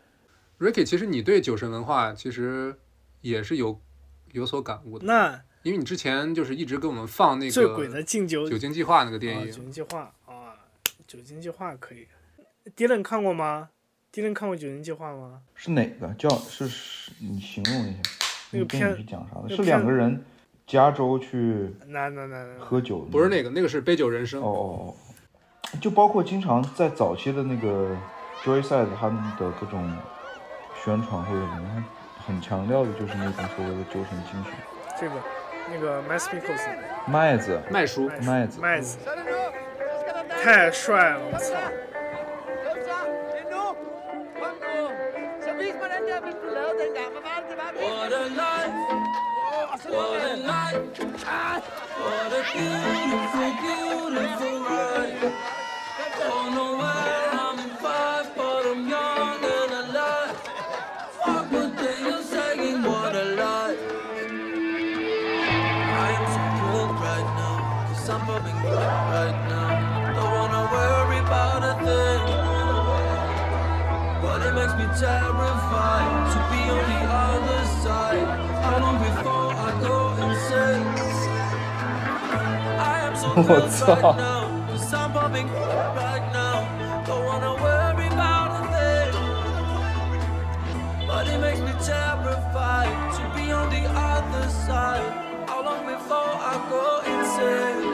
，Ricky，其实你对酒神文化其实也是有有所感悟的，那因为你之前就是一直给我们放那个醉鬼的敬酒酒精计划那个电啊，影，酒精计划啊，酒精计划可以。Dylan 看过吗？Dylan 看过酒精计划吗？是哪个叫是是？你形容一下，那个电影片是讲啥的？是两个人加州去那那那那喝酒？不是那个，那个是杯酒人生。哦哦哦，就包括经常在早期的那个 Joyside 他们的各种宣传或者什么，他很强调的就是那种所谓的酒神精神。这个那个 m a s p i c o s 麦子，麦叔，麦子，麦子，太帅了，我操！Hvad var det, det var? What a life! Oh, What a life! What a beautiful, beautiful ride! Oh no! Terrified to be on the other side. How long before I go insane? I am so What's right up? now, cause I'm popping right now. Don't wanna worry about a thing. But it makes me terrified to be on the other side. How long before I go insane?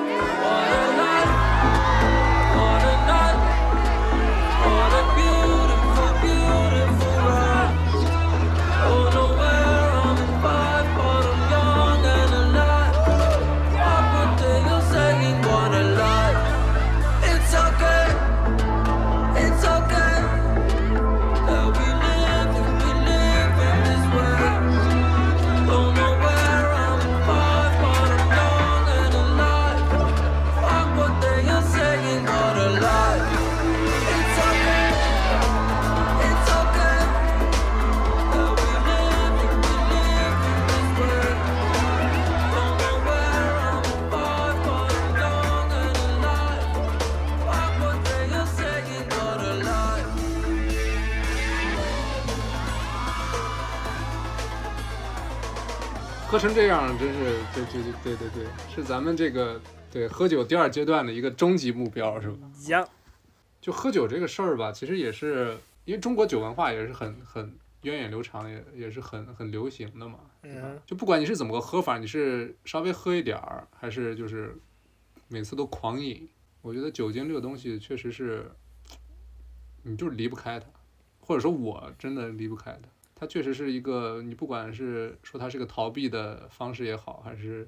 成这样，真是对对对对对对，是咱们这个对喝酒第二阶段的一个终极目标，是吧？呀，就喝酒这个事儿吧，其实也是因为中国酒文化也是很很源远流长，也也是很很流行的嘛。嗯，就不管你是怎么个喝法，你是稍微喝一点儿，还是就是每次都狂饮，我觉得酒精这个东西确实是，你就是离不开它，或者说我真的离不开它。它确实是一个，你不管是说它是个逃避的方式也好，还是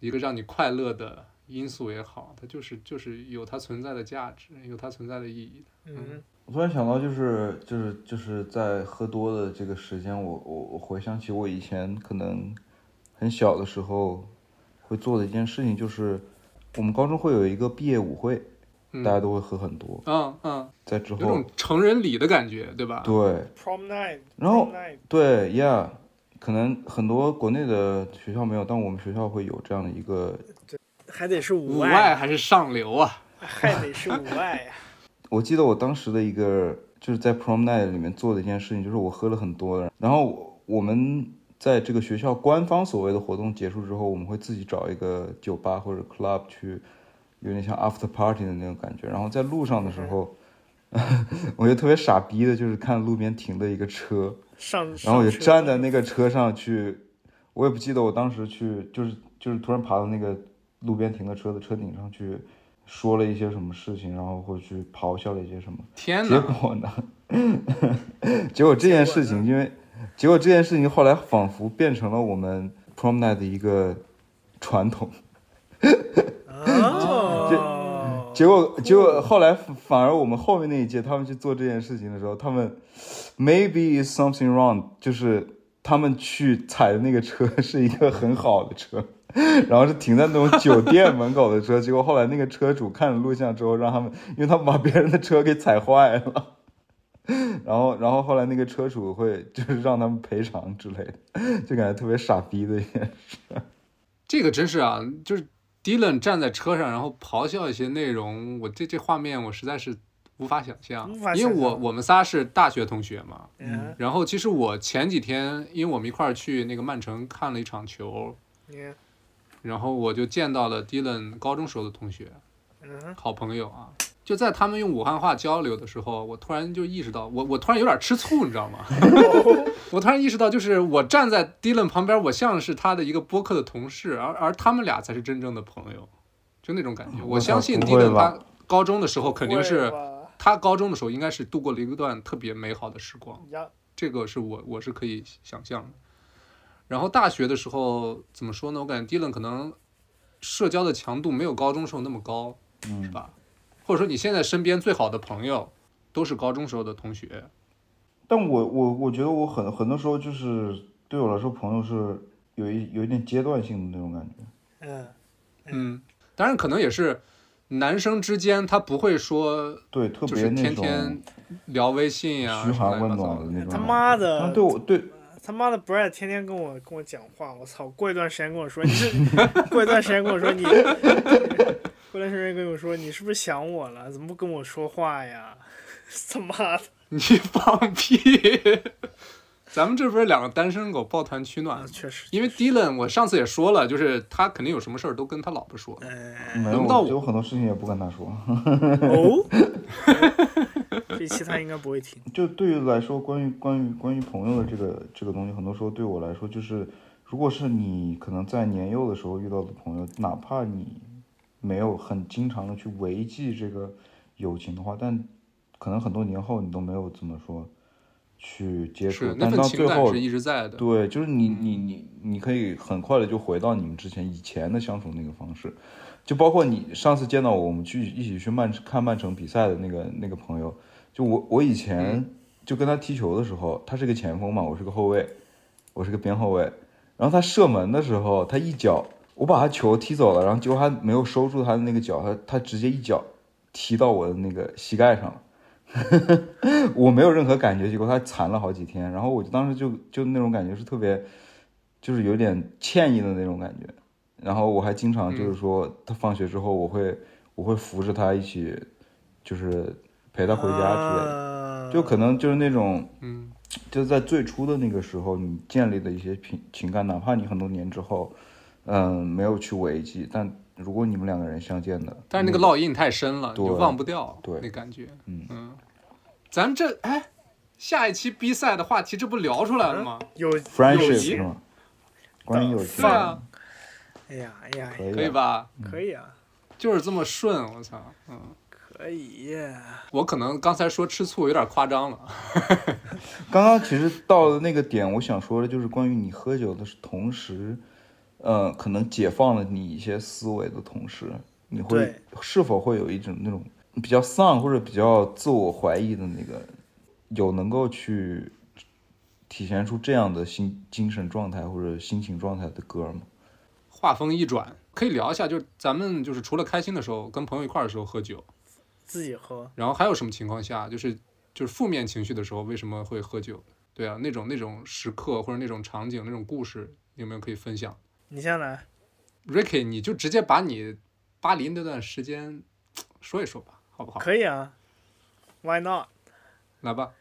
一个让你快乐的因素也好，它就是就是有它存在的价值，有它存在的意义的。嗯，我突然想到，就是就是就是在喝多的这个时间，我我我回想起我以前可能很小的时候会做的一件事情，就是我们高中会有一个毕业舞会，嗯大家都会喝很多。嗯嗯，在之后有种，成人礼的感觉，对吧？对 prom night，然后对，Yeah，可能很多国内的学校没有，但我们学校会有这样的一个。还得是五五外还是上流啊？还得是五外呀。[LAUGHS] 我记得我当时的一个就是在 prom night 里面做的一件事情，就是我喝了很多，然后我我们在这个学校官方所谓的活动结束之后，我们会自己找一个酒吧或者 club 去，有点像 after party 的那种感觉。然后在路上的时候，[LAUGHS] 我就特别傻逼的，就是看路边停的一个车，上，然后我就站在那个车上去，我也不记得我当时去，就是就是突然爬到那个路边停的车的车顶上去，说了一些什么事情，然后或者去咆哮了一些什么。结天哪！果呢？[LAUGHS] 结果这件事情，因为结果这件事情后来仿佛变成了我们 prom night 的一个传统。哦，结果结果后来反而我们后面那一届他们去做这件事情的时候，他们 maybe is something wrong，就是他们去踩的那个车是一个很好的车。[LAUGHS] 然后是停在那种酒店门口的车，[LAUGHS] 结果后来那个车主看了录像之后，让他们，因为他们把别人的车给踩坏了，[LAUGHS] 然后，然后后来那个车主会就是让他们赔偿之类的，就感觉特别傻逼的一件事。这个真是啊，就是 Dylan 站在车上，然后咆哮一些内容，我这这画面我实在是无法想象，因为我我们仨是大学同学嘛。嗯，然后其实我前几天，因为我们一块儿去那个曼城看了一场球，你，然后我就见到了 Dylan 高中时候的同学，嗯，好朋友啊。就在他们用武汉话交流的时候，我突然就意识到，我我突然有点吃醋，你知道吗？[LAUGHS] 我突然意识到，就是我站在 Dylan 旁边，我像是他的一个播客的同事，而而他们俩才是真正的朋友，就那种感觉。我相信 Dylan 他高中的时候肯定是他高中的时候应该是度过了一段特别美好的时光。这个是我我是可以想象的。然后大学的时候怎么说呢？我感觉 Dylan 可能社交的强度没有高中时候那么高，嗯是吧？或者说你现在身边最好的朋友都是高中时候的同学，但我我我觉得我很很多时候就是对我来说，朋友是有一有一点阶段性的那种感觉。嗯，嗯，当然可能也是男生之间他不会说对，特就是别那种天天聊微信呀、嘘寒问。暖的那种。他妈的他对我对他妈的 Brad 天天跟我跟我讲话，我操！过一段时间跟我说你是，过一段时间跟我说你，过一段时间跟我说你是不是想我了？怎么不跟我说话呀？他妈的！你放屁！咱们这不是两个单身狗抱团取暖？确实，因为 Dylan 我上次也说了，就是他肯定有什么事儿都跟他老婆说。哎，没有，轮不到我有很多事情也不跟他说。哦，[LAUGHS] [LAUGHS] 这一期他应该不会听。就对于来说，关于关于关于朋友的这个这个东西，很多时候对我来说，就是如果是你可能在年幼的时候遇到的朋友，哪怕你没有很经常的去维系这个友情的话，但可能很多年后你都没有怎么说去接触。但份到最后是一直在的。对，就是你你你你可以很快的就回到你们之前以前的相处那个方式，就包括你上次见到我，我们去一起去曼看曼城比赛的那个那个朋友，就我我以前就跟他踢球的时候，他是个前锋嘛，我是个后卫，我是个边后卫，然后他射门的时候，他一脚我把他球踢走了，然后结果他没有收住他的那个脚，他他直接一脚踢到我的那个膝盖上了。[LAUGHS] 我没有任何感觉，结果他残了好几天，然后我就当时就就那种感觉是特别，就是有点歉意的那种感觉。然后我还经常就是说，他放学之后，我会我会扶着他一起，就是陪他回家之类的。的就可能就是那种，嗯，就在最初的那个时候，你建立的一些情情感，哪怕你很多年之后，嗯，没有去维系，但如果你们两个人相见的，但是那个烙印太深了，你就忘不掉，对那感觉。嗯咱这哎，下一期比赛的话题这不聊出来了吗？有 friendship 谊是吗？关于友情，对啊，哎呀哎呀，可以啊可以吧？可以啊，就是这么顺，我操，嗯。可以。我可能刚才说吃醋有点夸张了，[LAUGHS] 刚刚其实到了那个点，我想说的就是关于你喝酒的同时，呃，可能解放了你一些思维的同时，你会是否会有一种那种比较丧或者比较自我怀疑的那个，有能够去体现出这样的心精神状态或者心情状态的歌吗？话锋一转，可以聊一下，就是咱们就是除了开心的时候，跟朋友一块儿的时候喝酒，自己喝。然后还有什么情况下，就是就是负面情绪的时候，为什么会喝酒？对啊，那种那种时刻或者那种场景、那种故事，有没有可以分享你先来，？Ricky，你就直接把你巴黎那段时间说一说吧，好不好？可以啊，Why not？来吧。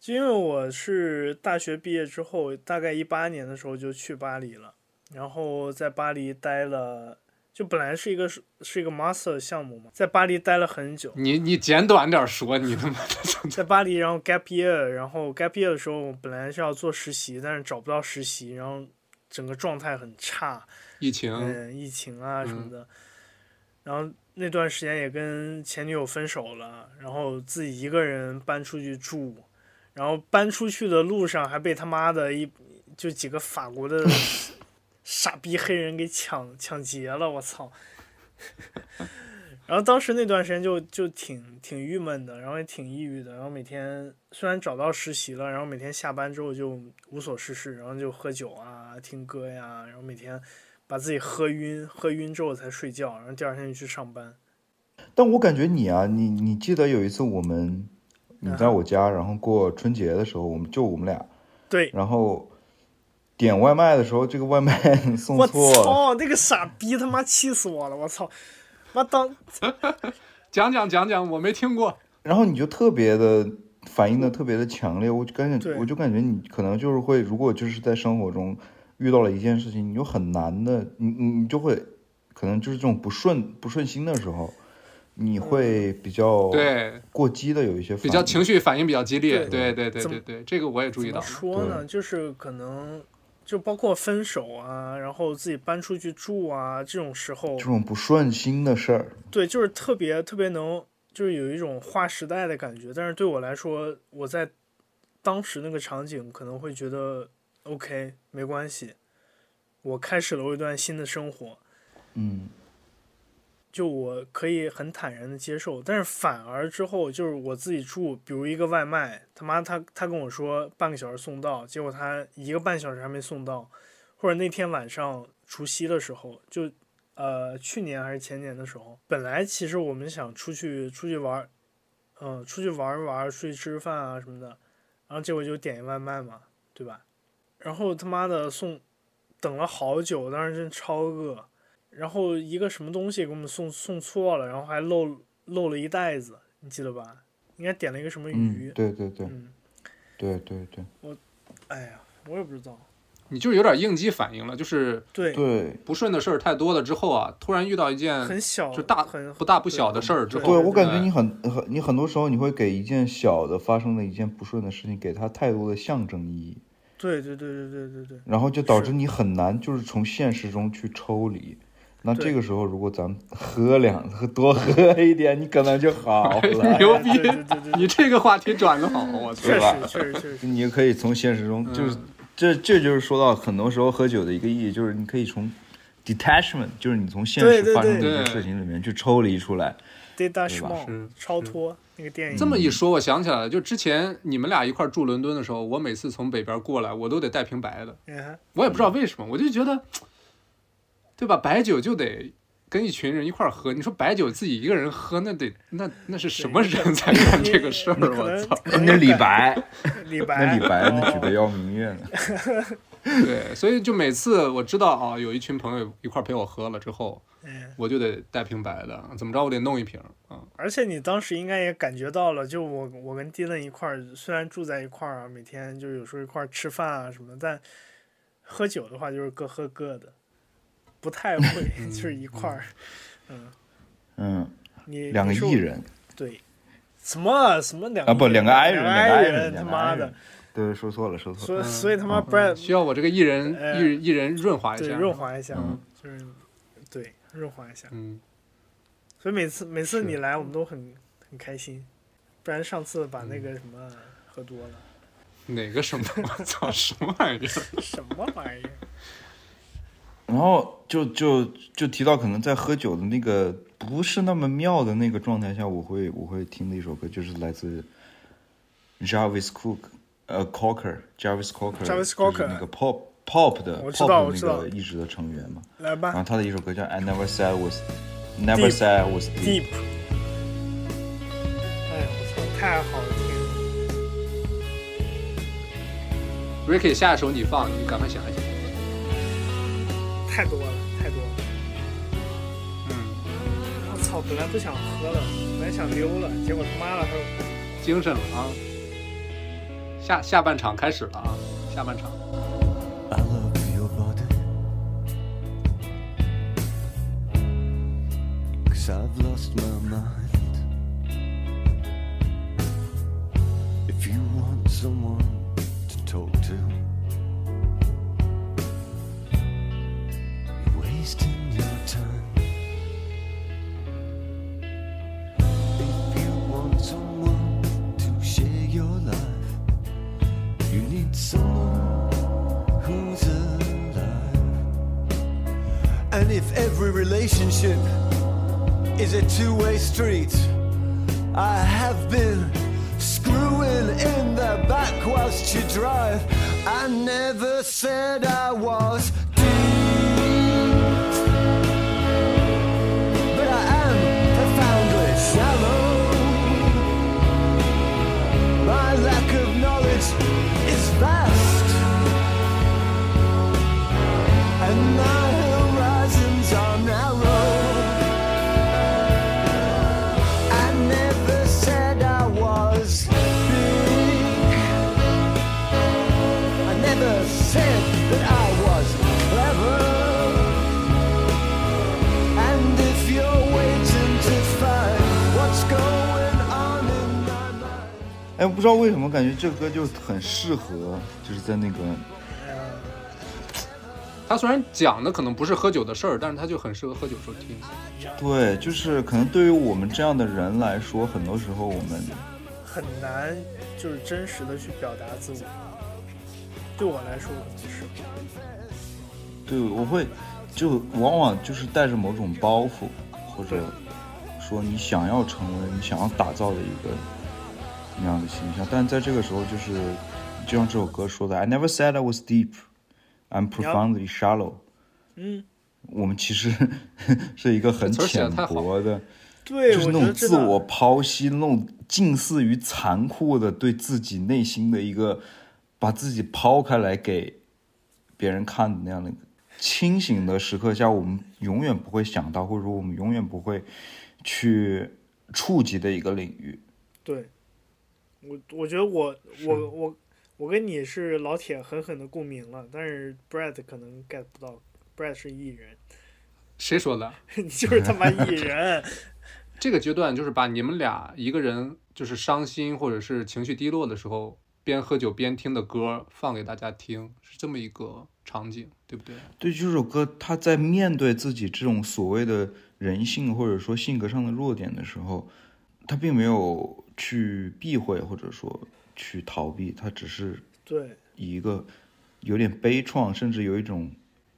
就因为我是大学毕业之后，大概一八年的时候就去巴黎了，然后在巴黎待了，就本来是一个是是一个 master 项目嘛，在巴黎待了很久，你你简短点说，你他妈的 [LAUGHS] 在巴黎，然后 gap year，然后 gap year 的时候，本来是要做实习，但是找不到实习，然后整个状态很差，疫情，嗯，疫情啊什么的。然后那段时间也跟前女友分手了，然后自己一个人搬出去住，然后搬出去的路上还被他妈的一就几个法国的 [LAUGHS] 傻逼黑人给抢抢劫了，我操！然后当时那段时间就就挺挺郁闷的，然后也挺抑郁的，然后每天虽然找到实习了，然后每天下班之后就无所事事，然后就喝酒啊、听歌呀，然后每天把自己喝晕，喝晕之后才睡觉，然后第二天就去上班。但我感觉你啊，你你记得有一次我们你在我家，然后过春节的时候，我们就我们俩，对，然后点外卖的时候，这个外卖 [LAUGHS] 送我错了，我操，那个傻逼他妈气死我了！我操，妈当 [LAUGHS] 讲讲讲讲，我没听过。然后你就特别的反应的特别的强烈，我就感觉我就感觉你可能就是会，如果就是在生活中遇到了一件事情，你就很难的，你你你就会可能就是这种不顺不顺心的时候，你会比较对，过激的有一些比较情绪反应比较激烈。对对对对对对，这个我也注意怎么到。说呢？就是可能就包括分手啊，然后自己搬出去住啊这种时候这，种不顺心的事儿，对，就是特别特别能，就是有一种划时代的感觉。但是对我来说，我在当时那个场景可能会觉得 OK，没关系，我开始了我一段新的生活。嗯，就我可以很坦然的接受，但是反而之后就是我自己住，比如一个外卖，他妈他他跟我说半个小时送到，结果他一个半小时还没送到，或者那天晚上除夕的时候，就呃去年还是前年的时候，本来其实我们想出去出去玩，嗯、出去玩玩，出去吃吃饭啊什么的，然后结果就点一外卖嘛，对吧？然后他妈的送，等了好久，当时真超饿。然后一个什么东西给我们送送错了，然后还漏漏了一袋子，你记得吧？应该点了一个什么鱼嗯，，对对对嗯，对对对。哎呀，我也不知道，你就是有点应激反应了，就是对，对。不顺的事儿太多了之后啊，突然遇到一件很小，就大很不大不小的事儿之后，对，我感觉哎你很很你很多时候你会给一件小的发生的一件不顺的事情给它太多的象征意义，对对对对对对对，然后就导致你很难就是从现实中去抽离。那这个时候，如果咱们喝两喝多喝一点，你可能就好了。[LAUGHS] 牛逼。[LAUGHS] 你这个话题转的好，我操！确实确实确实，你也可以从现实中，就是嗯。这这就是说到很多时候喝酒的一个意义，就是你可以从 detachment，就是你从现实发生的一些事情里面去抽离出来。detachment 超脱那个电影，这么一说，我想起来了，就之前你们俩一块儿住伦敦的时候，我每次从北边过来，我都得带瓶白的，嗯我也不知道为什么，我就觉得，对吧？白酒就得跟一群人一块儿喝，你说白酒自己一个人喝，那得那那是什么人才干这个事儿？[LAUGHS] 我操！那李白，[LAUGHS] 李白，那李白那举哦得要明月呢。[LAUGHS] 对，所以就每次我知道啊，有一群朋友一块儿陪我喝了之后，嗯，我就得带瓶白的，怎么着我得弄一瓶啊。而且你当时应该也感觉到了，就我我跟迪伦一块儿，虽然住在一块儿啊，每天就有时候一块儿吃饭啊什么的，但喝酒的话就是各喝各的，不太会 [LAUGHS] [LAUGHS] 就是一块儿。嗯，嗯，你两个艺人对，什么什么两啊，不，两个 i 人，两两个 i 人，他妈的，，对，说错了，说错了。所以所以他妈嗯 Brad 需要我这个艺人呃艺艺人润滑一下，润滑一下嗯，就是对润滑一下。嗯，所以每次每次你来，我们都很很开心，不然上次把那个什么喝多了，哪个什么？我 [LAUGHS] 操，什么玩意儿？什么玩意儿？然后就就就提到可能在喝酒的那个不是那么妙的那个状态下，我会我会听的一首歌，就是来自 Jarvis Cook，呃 Cocker，Jarvis Cocker，Jarvis Cocker 那个 pop pop 的我知道 pop 那个一直的成员嘛。来吧然后他的一首歌叫 I Never Said Was Never Deep Said Was Deep，哎呀，我操太好听了。Ricky，下一首你放，你赶快想一想。太多了，太多了。嗯，我操，本来不想喝了，本来想溜了，结果他妈的还精神了啊！下下半场开始了啊！下半场。I love your body. Cause I've lost my mind. If you want someone to talk to, And if every relationship is a two way street, I have been screwing in the back whilst you drive. I never said I was 知道为什么感觉这歌就很适合，就是在那个他虽然讲的可能不是喝酒的事儿，但是他就很适合喝酒时候听。对，就是可能对于我们这样的人来说，很多时候我们很难就是真实的去表达自我。对我来说可能是，对我会就往往就是带着某种包袱，或者说你想要成为你想要打造的一个那样的形象，但在这个时候就是就像这首歌说的，I never said I was deep, I'm profoundly shallow。嗯，我们其实 [LAUGHS] 是一个很浅薄的。对，就是那种自我剖析，那种近似于残酷的对自己内心的一个，把自己抛开来给别人看的那样的清醒的时刻下，我们永远不会想到，或者说我们永远不会去触及的一个领域。对，我我觉得我我我我跟你是老铁狠狠的共鸣了，但是 Brad 可能 get 不到，Brad 是艺人，谁说的？[LAUGHS] 你就是他妈艺人，[LAUGHS] 这个阶段就是把你们俩一个人就是伤心或者是情绪低落的时候，边喝酒边听的歌放给大家听，是这么一个场景，对不对？对这首歌，他在面对自己这种所谓的人性或者说性格上的弱点的时候，他并没有去避讳或者说去逃避，他只是对以一个有点悲怆，甚至有一种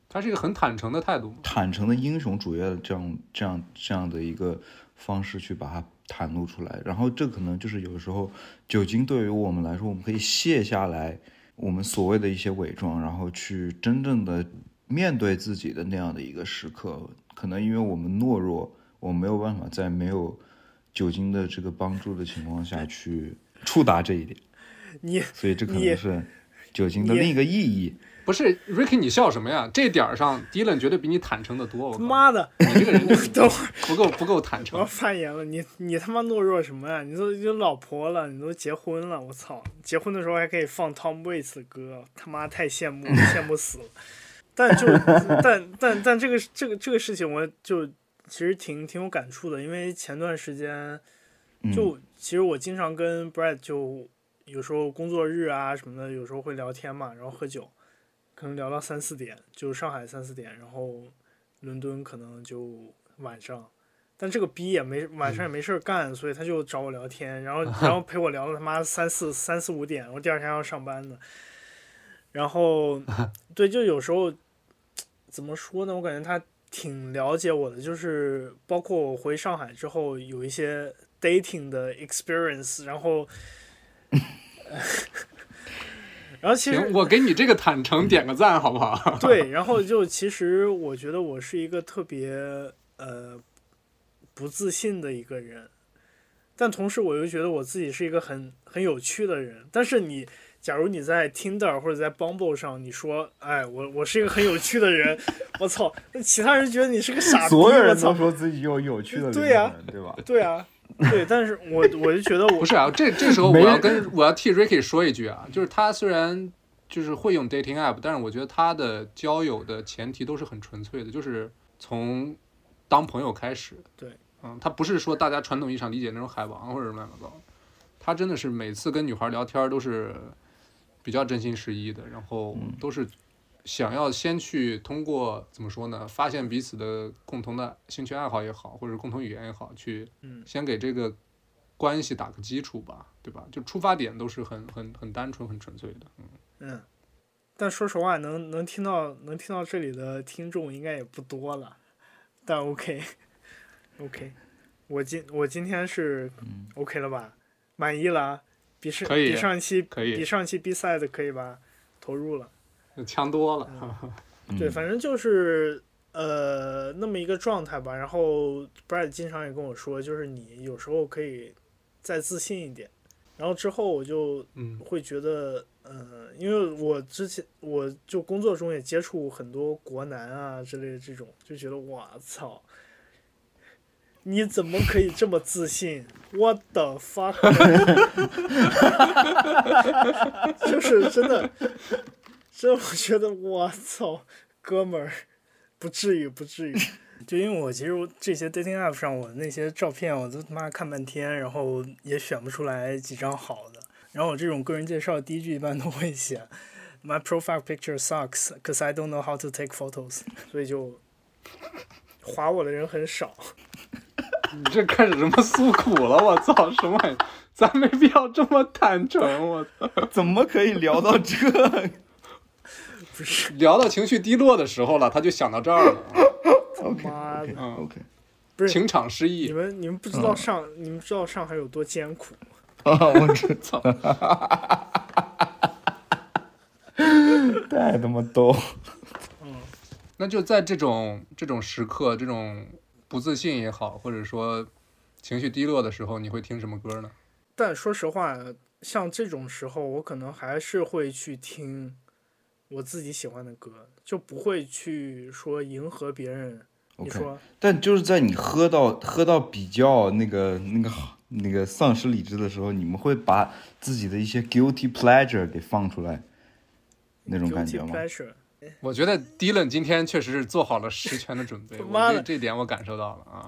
他是一个很坦诚的态度。坦诚的英雄主义的这样这样这样的一个方式去把它袒露出来。然后这可能就是有时候酒精对于我们来说，我们可以卸下来我们所谓的一些伪装，然后去真正的面对自己的那样的一个时刻。可能因为我们懦弱，我没有办法在没有酒精的这个帮助的情况下去触达这一点，你所以这可能是酒精的你另一个意义。不是 Ricky，你笑什么呀？这点儿上，Dylan 绝对比你坦诚的多。我他妈的，你这个人就是等会儿不够不够坦诚我要。发言了，你你他妈懦弱什么呀？你都有老婆了，你都结婚了，我操！结婚的时候还可以放 Tom Waits 的歌，他妈太羡慕 [LAUGHS] 羡慕死了。但就但但但这个这个这个事情，我就其实挺挺有感触的，因为前段时间嗯就其实我经常跟 Brad 就有时候工作日啊什么的，有时候会聊天嘛，然后喝酒，可能聊到三四点，就上海三四点，然后伦敦可能就晚上。但这个逼也没晚上也没事儿干，所以他就找我聊天，然后然后陪我聊了他妈三四三四五点，我第二天要上班呢。然后 [LAUGHS] 对，就有时候怎么说呢？我感觉他挺了解我的，就是包括我回上海之后有一些 dating 的 experience，然后，[LAUGHS] 然后其实，我给你这个坦诚点个赞，好不好？[LAUGHS] [LAUGHS] 对，然后就其实我觉得我是一个特别呃不自信的一个人，但同时我又觉得我自己是一个很很有趣的人。但是你，假如你在 Tinder 或者在 Bumble 上，你说，哎，我我是一个很有趣的人，我操，那其他人觉得你是个傻逼，所有人都说自己有有趣的灵魂，对呀对吧？对啊，对，但是我我就觉得我不是啊，这这时候我要跟我要替 Ricky 说一句啊，就是他虽然就是会用 dating app，但是我觉得他的交友的前提都是很纯粹的，就是从当朋友开始。对，嗯，他不是说大家传统意义上理解那种海王或者乱七八糟，他真的是每次跟女孩聊天都是比较真心实意的，然后都是想要先去通过怎么说呢，发现彼此的共同的兴趣爱好也好，或者共同语言也好，去嗯先给这个关系打个基础吧，对吧？就出发点都是很很很单纯、很纯粹的。嗯，嗯，但说实话，能能听到能听到这里的听众应该也不多了，但 OK OK，我今我今天是 OK 了吧？满意了，比上比上期可以比上期比赛的可以吧？投入了。强多了。对，嗯反正就是呃那么一个状态吧。然后 Brad 经常也跟我说，就是你有时候可以再自信一点。然后之后我就嗯会觉得，呃，因为我之前我就工作中也接触很多国男啊之类的这种，就觉得我操，你怎么可以这么自信？What the fuck？[LAUGHS] 就是真的，真的我觉得我操，哥们儿，不至于，不至于。就因为我其实这些 dating app 上我那些照片我都他妈看半天，然后也选不出来几张好的。然后我这种个人介绍第一句一般都会写 My profile picture sucks because I don't know how to take photos，所以就划我的人很少。你这开始什么诉苦了？我操，什么玩意？咱没必要这么坦诚。我操，[LAUGHS] 怎么可以聊到这？[LAUGHS] 不是聊到情绪低落的时候了，他就想到这儿了。他妈的，嗯 OK，不是情场失意你。们你们不知道上、你们知道上海有多艰苦吗？啊，我知 [LAUGHS] 道，太他妈逗。那就在这种这种时刻，这种不自信也好，或者说情绪低落的时候，你会听什么歌呢？但说实话，像这种时候，我可能还是会去听我自己喜欢的歌，就不会去说迎合别人。你 OK 说但就是在你喝到喝到比较那个那个那个丧失理智的时候，你们会把自己的一些 guilty pleasure 给放出来，那种感觉 guilty 吗？pleasure，我觉得 Dylan 今天确实是做好了十全的准备，[LAUGHS] 妈的。我这这点我感受到了啊。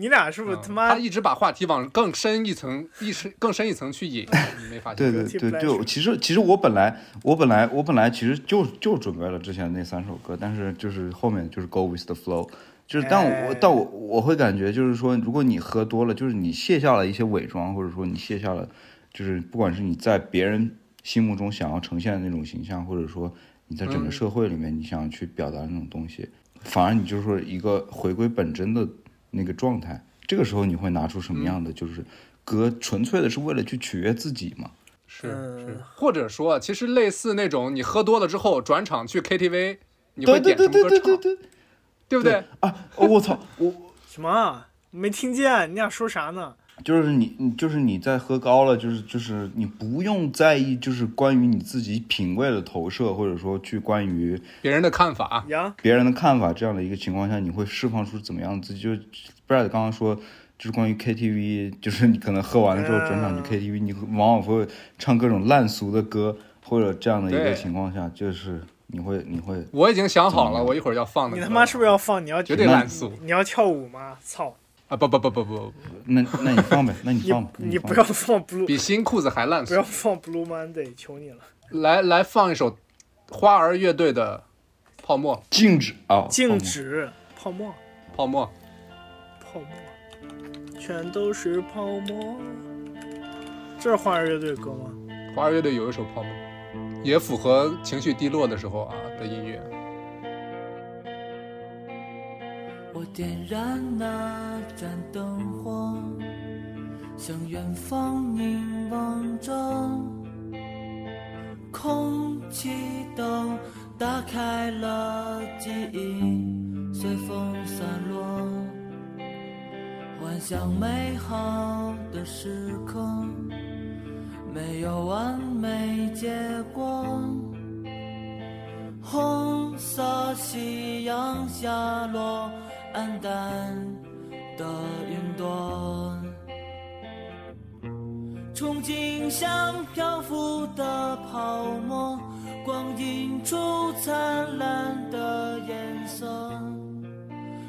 你俩是不是嗯他妈、他一直把话题往更深一层、一深更深一层去引，[LAUGHS] 你没发现？对对对对，其实其实我本来我本来我本来其实就就准备了之前那三首歌，但是就是后面就是 go with the flow，就是但我哎。但我我会感觉就是说，如果你喝多了，就是你卸下了一些伪装，或者说你卸下了，就是不管是你在别人心目中想要呈现的那种形象，或者说你在整个嗯社会里面你想去表达那种东西，反而你就是说一个回归本真的那个状态，这个时候你会拿出什么样的就是歌，纯粹的是为了去取悦自己嘛？是嗯是，或者说，其实类似那种你喝多了之后转场去 KTV，你会对对对点什么歌唱？对对对对不对？啊！哦我操，我什么啊？没听见？你俩说啥呢？就是你，你就是你在喝高了，就是就是你不用在意，就是关于你自己品味的投射，或者说去关于别人的看法，呀，别人的看法这样的一个情况下，你会释放出怎么样的自己？就 Brad 刚刚说，就是关于 KTV，就是你可能喝完了之后转场去 KTV，你往往会唱各种烂俗的歌，或者这样的一个情况下，就是你会你会我已经想好了，我一会儿要放的。你他妈是不是要放？你要绝对烂俗你要跳舞吗？操！啊！不不不不不，那那你放呗，那你你放吧，你不要放 blue，比新裤子还烂不要。放 Blue Monday，求你了。来来放一首花儿乐队的《泡沫静止啊，静止，泡沫，》，泡沫。泡沫，全都是泡沫。这是花儿乐队歌吗？花儿乐队有一首《泡沫》，也符合情绪低落的时候啊的音乐。我点燃那盏灯火，向远方凝望着，空气都打开了，记忆随风散落，幻想美好的时刻，没有完美结果。红色夕阳下落，黯淡的云朵。憧憬像漂浮的泡沫，光映出灿烂的颜色，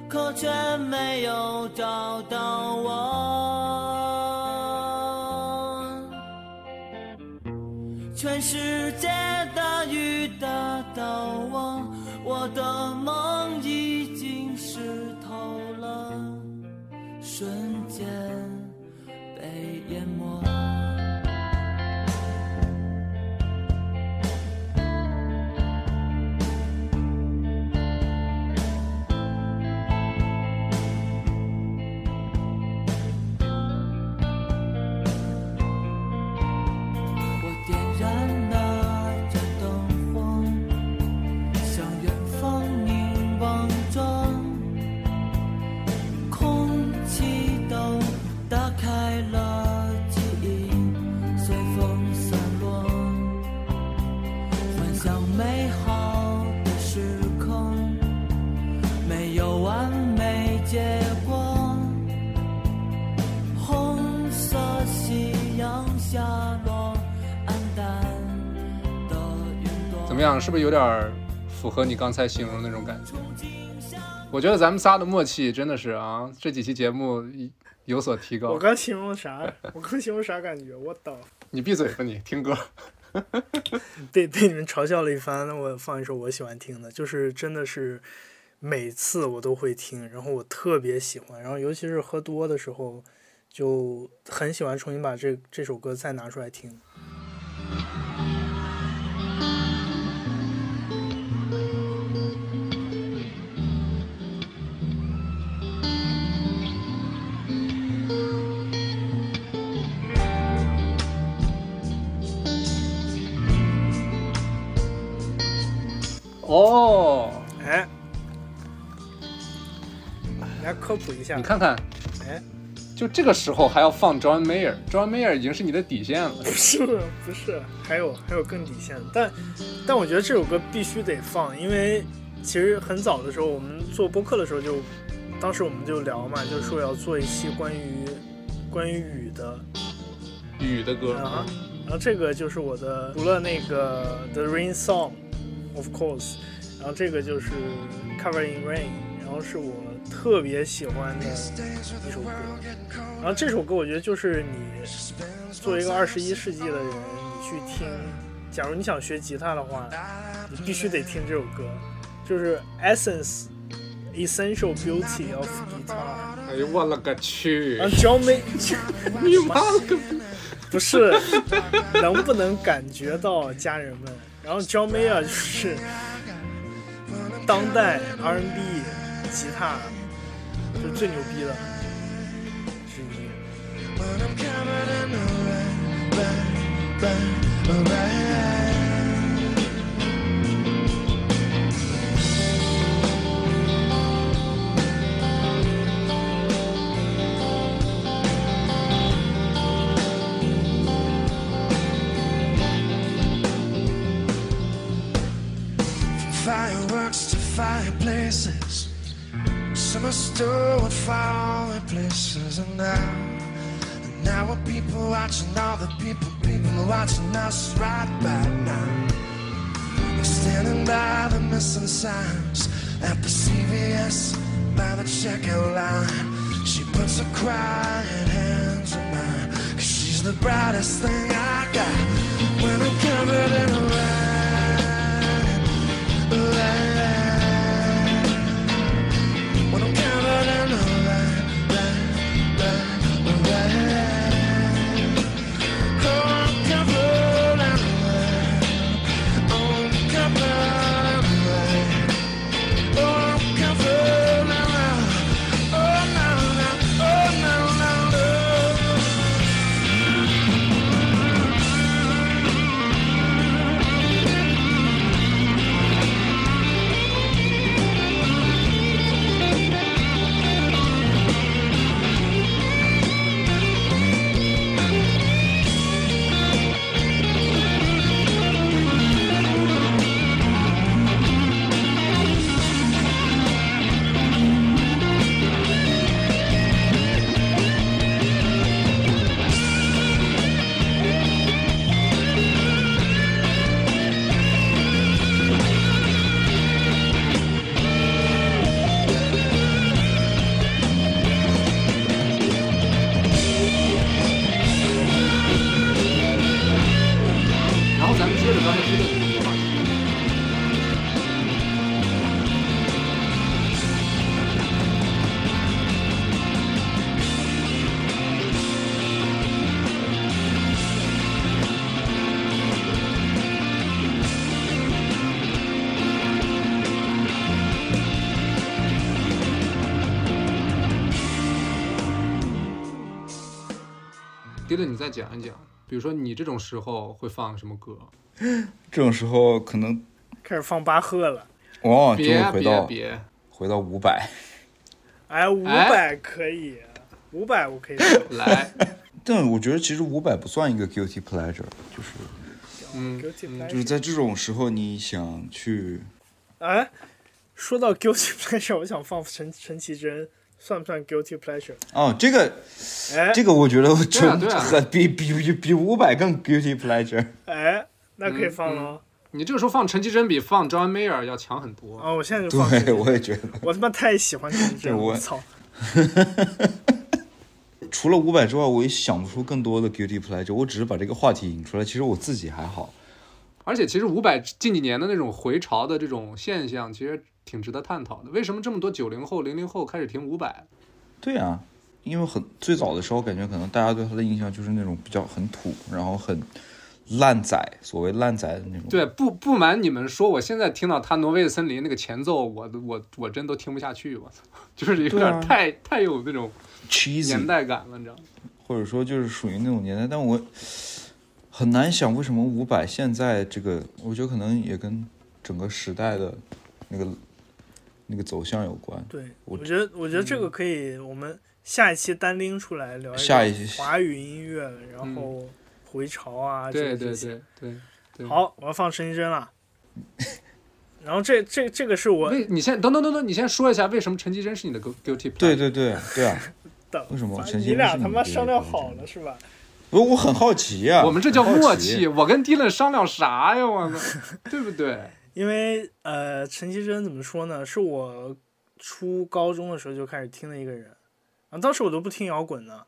可却没有找到我。全世界的雨打到我，是不是有点儿符合你刚才形容的那种感觉？我觉得咱们仨的默契真的是啊，这几期节目有所提高我。刚形容啥？我刚形容啥感觉？我操！你闭嘴吧你，听歌。[LAUGHS] 被被你们嘲笑了一番，那我放一首我喜欢听的，就是真的是每次我都会听，然后我特别喜欢，然后尤其是喝多的时候，就很喜欢重新把这这首歌再拿出来听。哦，哎，来科普一下。你，看看，哎，就这个时候还要放 John Mayer，John Mayer 已经是你的底线了。[LAUGHS] 不是不是，还有还有更底线。的，但但我觉得这首歌必须得放，因为其实很早的时候我们做播客的时候就，当时我们就聊嘛，就说要做一期关于关于雨的。雨的歌，啊，然后这个就是我的除了那个 The Rain Song of course，然后这个就是 Cover in Rain，然后是我特别喜欢的一首歌，然后这首歌我觉得就是你作为一个二十一世纪的人，你去听，假如你想学吉他的话，你必须得听这首歌，就是 Essence Essential Beauty of Guitar，哎呦我勒个去然！后 John May。[LAUGHS] 你妈了个！不是 [LAUGHS] 能不能感觉到家人们？然后 John Mayer 就是当代 R&B 吉他就最牛逼的之一。Summer still with faraway places. And now, and now are people watching all the people, people watching us right by now. They're standing by the missing signs at the CVS by the checkout line. She puts her crying hands on mine. Cause she's the brightest thing I got when I'm covered in rain. alone. 迪伦，你再讲一讲，比如说你这种时候会放什么歌？这种时候可能开始放巴赫了。往往就会回到别，回到五百。哎，五百可以，五百我可以。[LAUGHS] 来，但我觉得其实五百不算一个 guilty pleasure，就是嗯就是在这种时候你想去哎，说到 guilty [LAUGHS] pleasure，我想放陈陈绮贞，算不算 guilty pleasure？哦，这个哎这个我觉得我对啊对啊很比比比比五百更 guilty pleasure。哎，那可以放嗯了。你这个时候放陈绮贞比放 John Mayer 要强很多。啊，我现在就放对，我也觉得。我他妈太喜欢陈绮贞了，对我我操！[LAUGHS] 除了五百之外，我也想不出更多的 guilty pleasure。我只是把这个话题引出来，其实我自己还好。而且其实伍佰近几年的那种回潮的这种现象，其实挺值得探讨的。为什么这么多九零后、零零后开始听伍佰？对啊，因为很最早的时候，感觉可能大家对他的印象就是那种比较很土，然后很烂仔，所谓烂仔的那种。对，不不瞒你们说，我现在听到他《挪威的森林》那个前奏，我我我真都听不下去，我操，就是有点太、太有那种年代感了，你知道吗？或者说就是属于那种年代，但我很难想为什么伍佰现在这个，我觉得可能也跟整个时代的那个那个走向有关。对，我我觉得我觉得这个可以，我们下一期单拎出来聊下一期华语音乐，然后回潮啊，对对这这些对对对。好，我要放陈绮贞了。[LAUGHS] 然后这这这个是我为你先等等等等，你先说一下为什么陈绮贞是你的 gu- guilty pleasure？对对对对啊！[LAUGHS] 的，为什么陈贞你俩他妈商量好了是吧？不，我很好奇呀、我们这叫默契。我跟 Dylan 商量啥呀？我操，[LAUGHS] 对不对？因为呃，陈绮贞怎么说呢？是我初高中的时候就开始听的一个人，然后当时我都不听摇滚呢，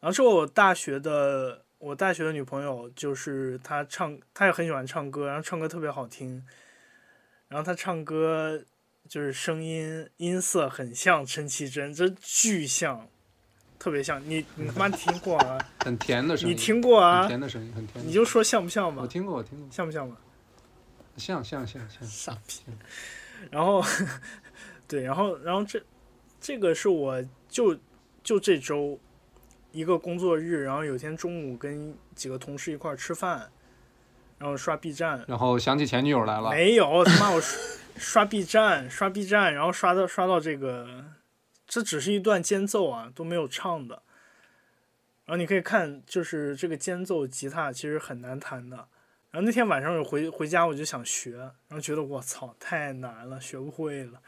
然后是我大学的我大学的女朋友，就是她唱，她也很喜欢唱歌，然后唱歌特别好听，然后她唱歌就是声音音色很像陈绮贞，这巨像，特别像。你 [LAUGHS] 你他妈听过啊？很甜的声音，你听过很啊？甜的声音，很甜。你就说像不像吧？我听过，我听过，像不像吧？像像像像。傻逼。然后，[LAUGHS] 对，然后，然后这这个是我就就这周一个工作日，然后有天中午跟几个同事一块儿吃饭，然后刷 B 站，然后想起前女友来了，没有他妈我刷刷 B 站刷 B 站，然后刷到刷到这个，这只是一段间奏啊，都没有唱的。然后你可以看，就是这个间奏吉他其实很难弹的。然后那天晚上我回回家我就想学，然后觉得我操太难了，学不会了。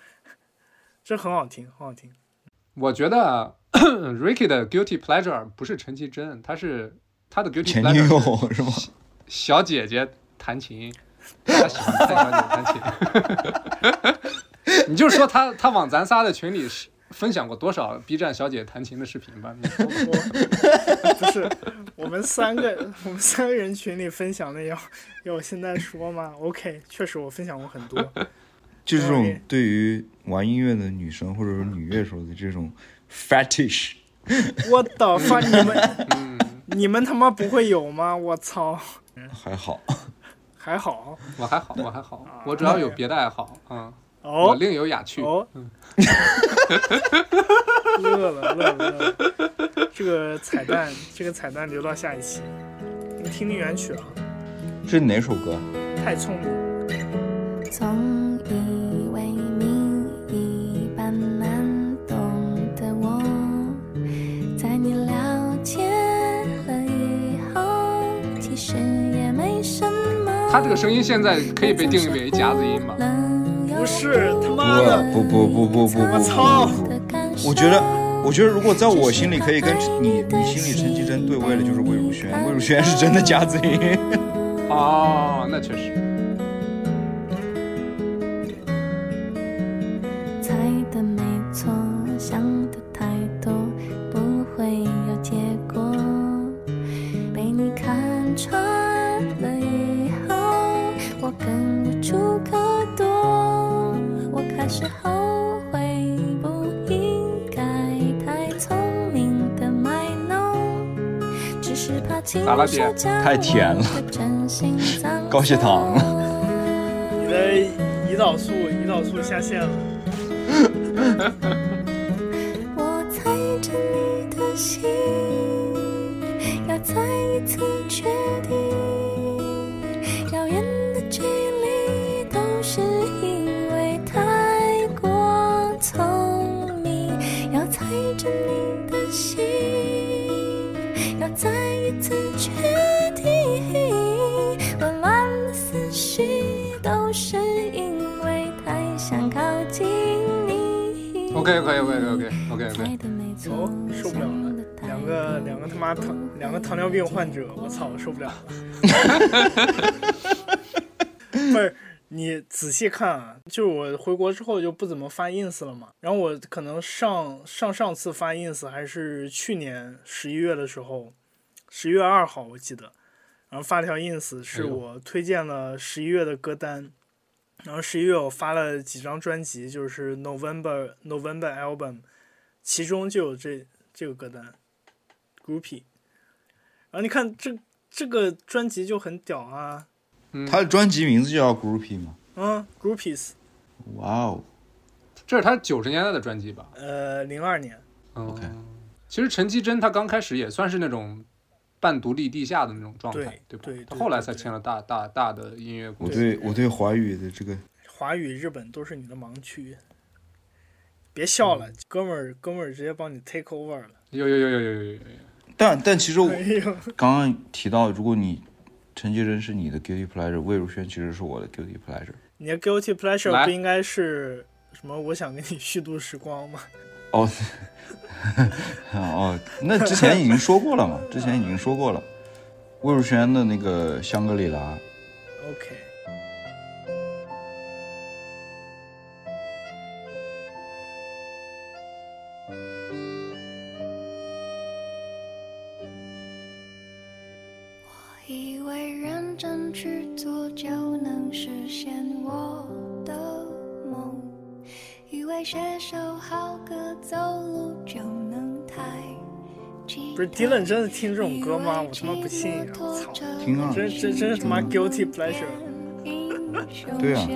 这很好听，很好听。我觉得 [COUGHS] Ricky 的 guilty pleasure 不是陈绮贞，他是他的 guilty 前女 pleasure 友是吗？小姐姐弹琴，他喜欢看小姐姐弹琴。[LAUGHS] [LAUGHS] 你就说他他往咱仨的群里是分享过多少 B 站小姐弹琴的视频吧？你说吧我不 [LAUGHS] 是我们三个，我们三个人群里分享的要要我现在说吗？OK，确实我分享过很多。就这种对于玩音乐的女生或者说女乐手的这种 fetish，我的发你们，你们他妈不会有吗？我操，还好。还好我还好，我还好，我主要有别的爱好啊，我哦另有雅趣。哦，[LAUGHS] 乐了乐了乐了，这个彩蛋这个彩蛋留到下一期，你听听原曲啊，这是哪首歌？太聪明。总以为你一般难懂的我，在你了解了以后，其实也没什么。他这个声音现在可以被定义为夹子音吧？不是他妈的，不不不不不不不我操不不！我觉得，我觉得如果在我心里可以跟你你心里陈绮贞对位的，就是魏如萱。魏如萱是真的夹子音。[LAUGHS] 哦，那确实。太甜了，高血糖了。[LAUGHS] 你的胰岛素胰岛素下线了。糖尿病患者，我操，受不了了。[LAUGHS] 不是你仔细看啊，就是我回国之后就不怎么发 ins 了嘛，然后我可能上上上次发 ins 还是去年十一月的时候，十一月二号我记得，然后发了条 ins 是我推荐了十一月的歌单，然后十一月我发了几张专辑，就是 November November album，其中就有这这个歌单，Groupie。啊你看这这个专辑就很屌啊他的专辑名字就叫 group 吗？嗯 groupies 哇哦。这是他九十年代的专辑吧？呃零二年 ok 其实陈绮贞她刚开始也算是那种半独立地下的那种状态对不对后来才签了大大大的音乐我对我对华语的这个华语日本都是你的盲区别笑了哥们儿哥们儿直接帮你 take over 了。有有有有有有有。但但其实我刚刚提到，如果你陈绮贞是你的 guilty pleasure，魏如萱其实是我的 guilty pleasure。你的 guilty pleasure 不应该是什么？我想跟你虚度时光吗？哦，[LAUGHS] 哦，那之前已经说过了嘛？之前已经说过了，魏如萱的那个《香格里拉》，[LAUGHS] OK，写首好歌走路就能抬起不是 Dylan 真的听这种歌吗？我他妈不信呀！我操，听啊，真真真是他妈 guilty pleasure。对啊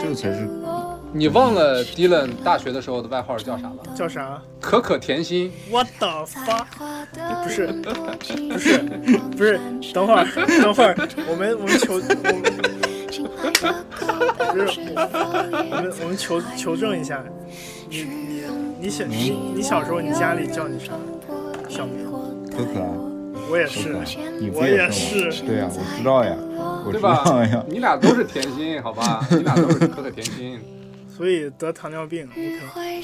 这个才是你忘了 Dylan 大学的时候的外号叫啥了？叫啥可可甜心。？What the fuck？不是不是 [LAUGHS] 不是，等会儿等会儿，我们我们求我们不是我们我们求求证一下，你你你小你你小时候你家里叫你啥小名？可可啊，我也是可可，，你不我也是。对呀、我知道呀，我知对吧道呀？。你俩都是甜心，好吧？你俩都是可可甜心。所以得糖尿病。OK，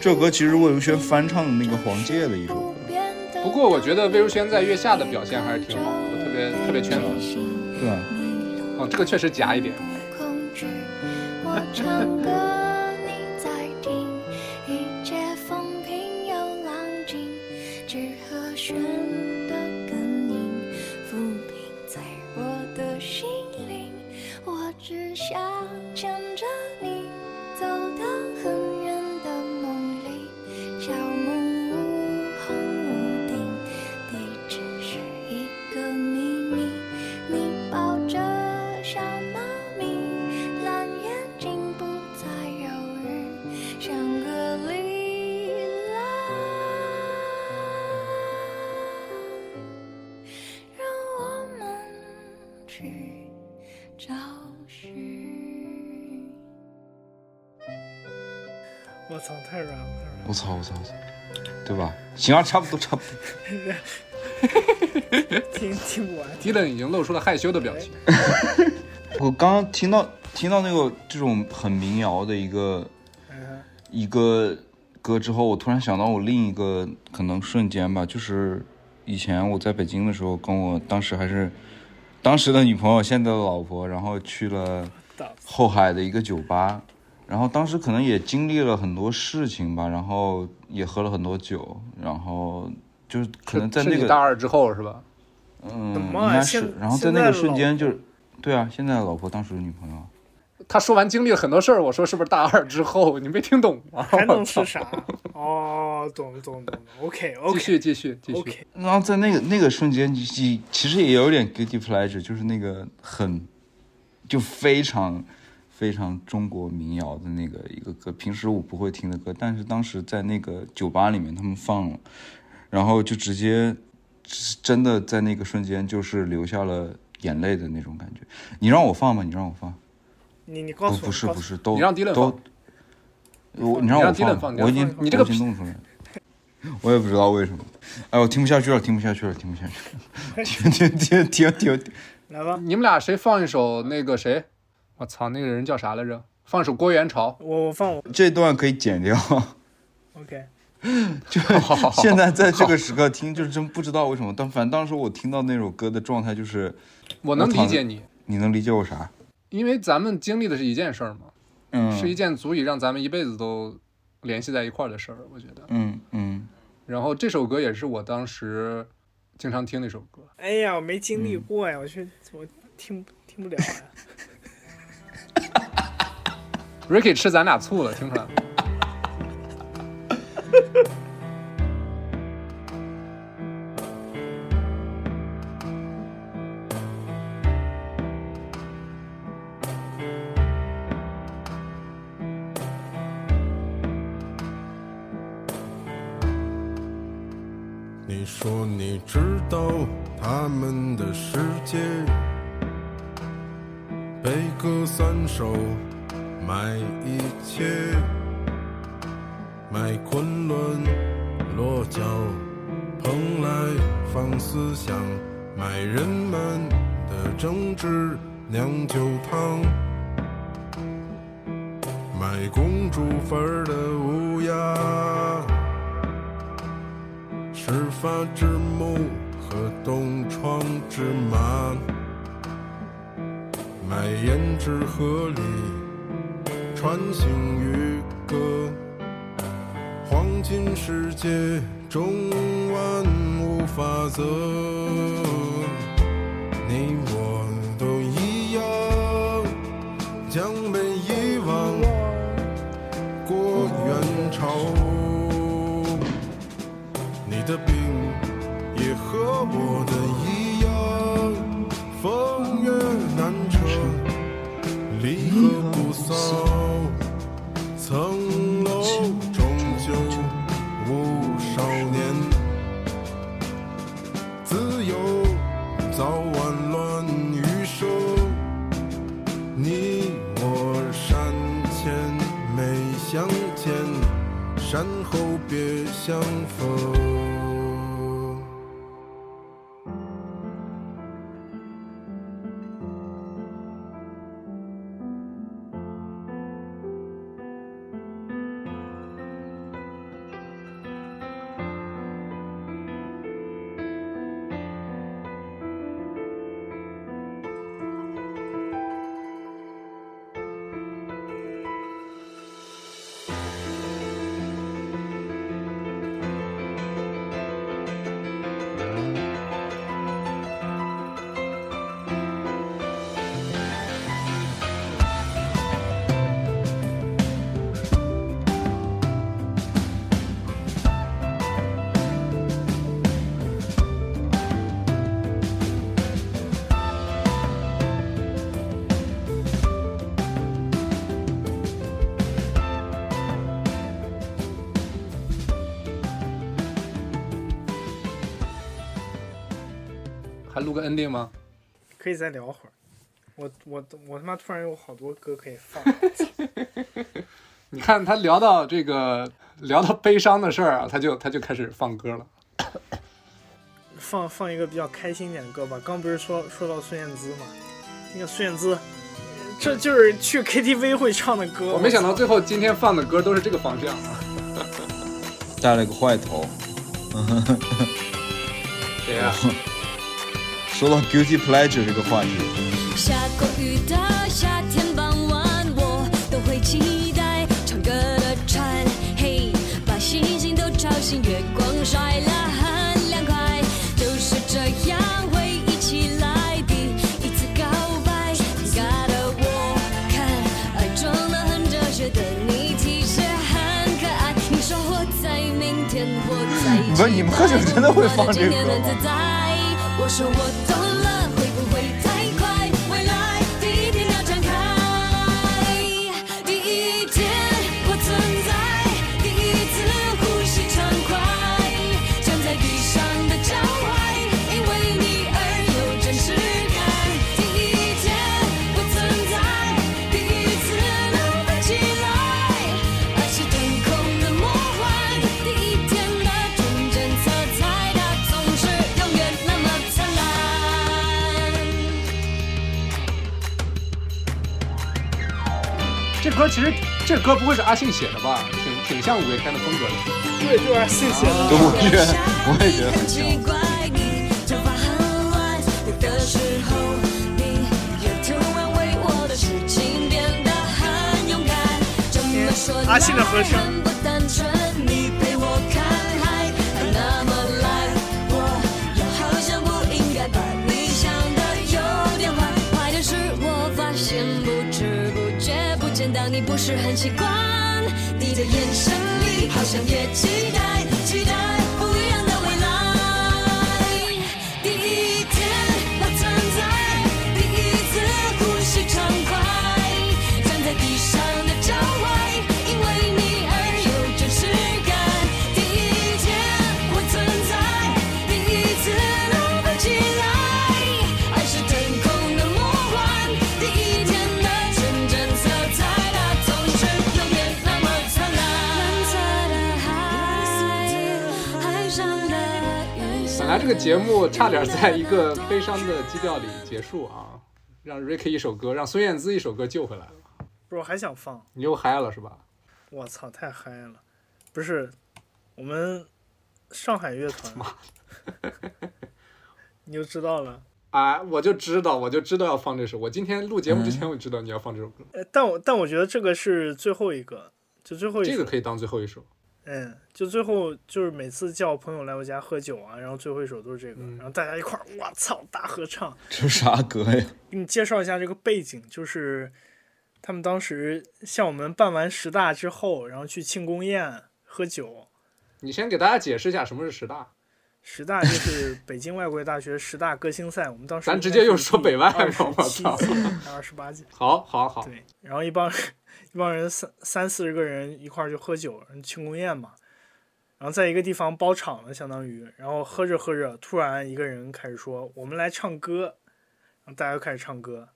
这首歌其实魏如萱翻唱的那个黄玠的一首歌，不过我觉得魏如萱在月下的表现还是挺好的，特别特别圈粉。对啊，哦，这个确实夹一点。我唱歌，我操我操我操，对吧？行啊，差不多差不多。[LAUGHS] 听听不完。[LAUGHS] Dylan 已经露出了害羞的表情。[LAUGHS] 我刚刚听到听到那个这种很民谣的一个嗯一个歌之后，我突然想到我另一个可能瞬间吧，就是以前我在北京的时候，跟我当时还是当时的女朋友，现在的老婆，然后去了后海的一个酒吧，然后当时可能也经历了很多事情吧，然后也喝了很多酒，然后就是可能在那个大二之后是吧？嗯，怎么应该是，然后在那个瞬间就是，对啊，现在的老婆当时的女朋友，他说完经历了很多事儿，我说是不是大二之后？你没听懂吗？还能是啥？哦，懂懂懂懂。OK OK，继续继续继续。OK，然后在那个那个瞬间，你你其实也有点 guilty pleasure，就是那个很就非常非常中国民谣的那个一个歌，平时我不会听的歌，但是当时在那个酒吧里面他们放了，然后就直接真的在那个瞬间就是流下了眼泪的那种感觉。你让我放吧？你让我放？你你告诉我，不不是不是，都你让放，我你让我放我已经你这个我已经弄出来了。[LAUGHS] 我也不知道为什么，哎，我听不下去了，听不下去了，听不下去了，听听听听听听，来吧，你们俩谁放一首那个谁？我操，那个人叫啥来着？放首郭元潮。我我放我这段可以剪掉。OK。[LAUGHS] 就 [LAUGHS] 现在在这个时刻听，就是真不知道为什么，但反正当时我听到那首歌的状态就是，我能理解你，你能理解我啥？因为咱们经历的是一件事儿嘛，嗯，是一件足以让咱们一辈子都联系在一块儿的事儿。我觉得。嗯嗯，然后这首歌也是我当时经常听的一首歌。哎呀，我没经历嗯过呀，我去，我听听不了呀。Ricky 吃咱俩醋了，听出来了。你说你知道他们的世界，悲歌三首，卖一切，卖昆仑落脚，蓬莱放思想，卖人们的争执酿酒汤，卖公主坟的乌鸦。始发之木和东窗之马，卖胭脂河里穿行渔歌，黄金世界中万物法则，你我都一样，将被遗忘过元朝。你的病也和我的一样，风月难扯，离合不骚，录个 ending 吗？可以再聊会儿。我我我他妈突然有好多歌可以放，[LAUGHS] 你看他聊到这个聊到悲伤的事儿啊，他就他就开始放歌了。放放一个比较开心一点的歌吧。刚不是说说到孙燕姿吗，那个孙燕姿，这就是去 KTV 会唱的歌。我没想到最后今天放的歌都是这个方向啊。戴了个坏头。谁呀、说到 guilty pleasure 这个话题。下过雨的夏天傍晚，我都会期待唱歌的，嘿，把星星都吵醒，月光晒了很凉快，就是这样回忆起来一次告白。我看爱装得很哲学的你，其实很可爱。你说在明天，在。我说我懂歌其实这歌不会是阿信写的吧？挺挺像五月天的风格的。对，就是阿信写的。对，我觉得我也觉得很像。奇怪，你头发是很习惯，你的眼神里好像也期待期待。个节目差点在一个悲伤的基调里结束啊，让 Rick 一首歌，让孙燕姿一首歌救回来了，不是，我还想放。你又嗨了是吧？我操，太嗨了！不是，我们上海乐团，[LAUGHS] 你就知道了。啊，我就知道，我就知道要放这首。我今天录节目之前我就知道你要放这首歌，呃，但我但我觉得这个是最后一个，就最后一首。这个可以当最后一首。嗯，就最后就是每次叫朋友来我家喝酒啊，然后最后一首都是这个，嗯然后大家一块儿，我操，大合唱。这是啥歌呀？给你介绍一下这个背景，就是他们当时向我们办完十大之后，然后去庆功宴喝酒。你先给大家解释一下什么是十大。十大就是北京外国语大学十大歌星赛，我们当时咱直接又说北外了我操七届还二十八届。好，好，好，对，然后一帮一帮人三三四十个人一块儿去喝酒，庆功宴嘛，然后在一个地方包场了，相当于，然后喝着喝着，突然一个人开始说：“我们来唱歌。”然后大家就开始唱歌，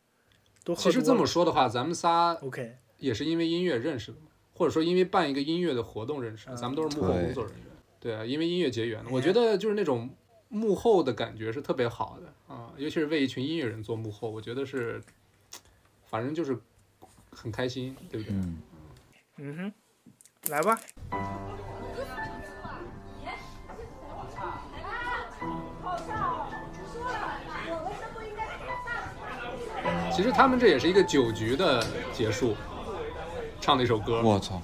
都喝其实这么说的话，咱们仨 OK，也是因为音乐认识的嘛，或者说因为办一个音乐的活动认识的，嗯咱们都是幕后工作人员。对啊，因为音乐结缘，我觉得就是那种幕后的感觉是特别好的啊，尤其是为一群音乐人做幕后，我觉得是，反正就是很开心，对不对？嗯，嗯哼，来吧，其实他们这也是一个酒局的结束，唱的一首歌。我操，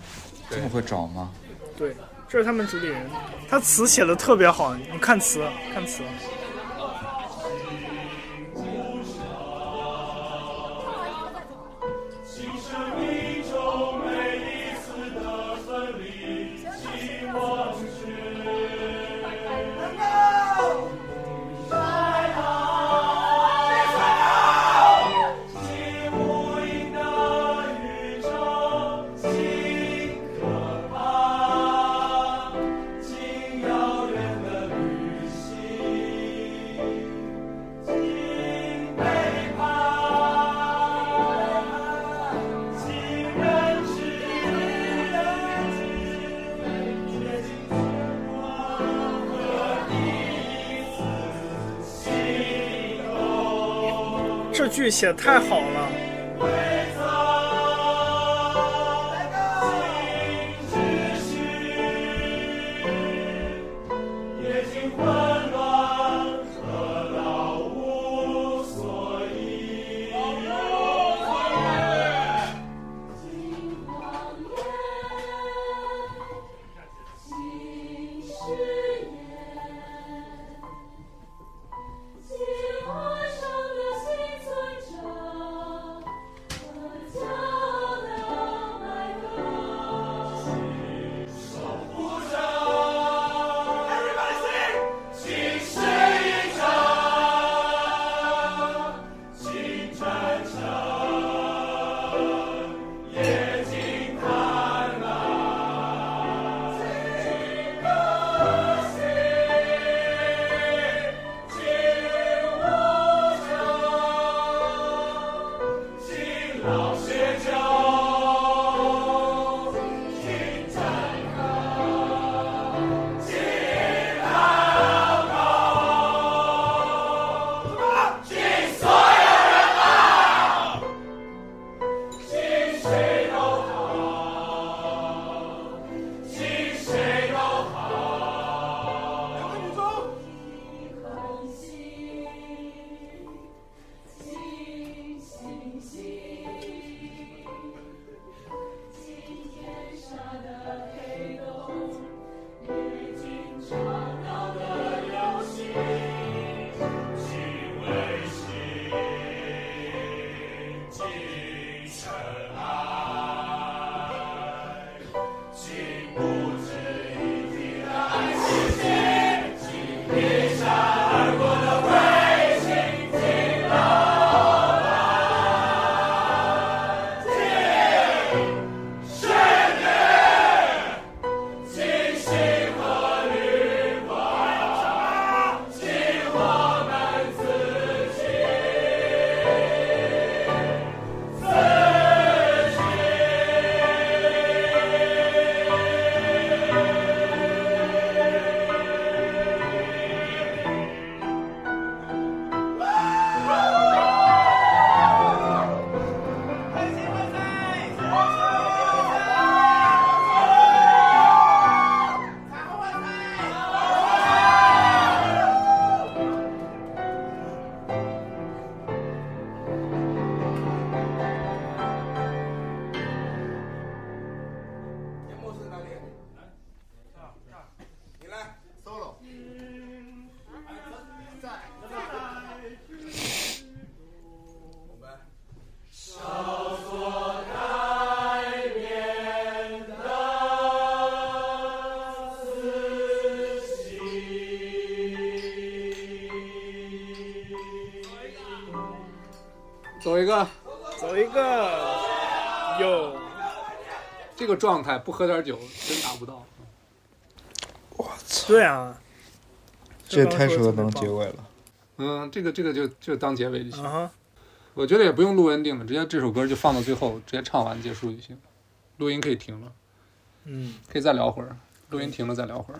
这么会找吗？对，这是他们主理人，他词写的特别好，你看词，看词。写太好了。状态不喝点酒真达不到。对啊，这也太适合当结尾了。嗯，这个这个就就当结尾就行。我觉得也不用录 ending 了，直接这首歌就放到最后，直接唱完结束就行。录音可以停了，嗯，可以再聊会儿。录音停了再聊会儿。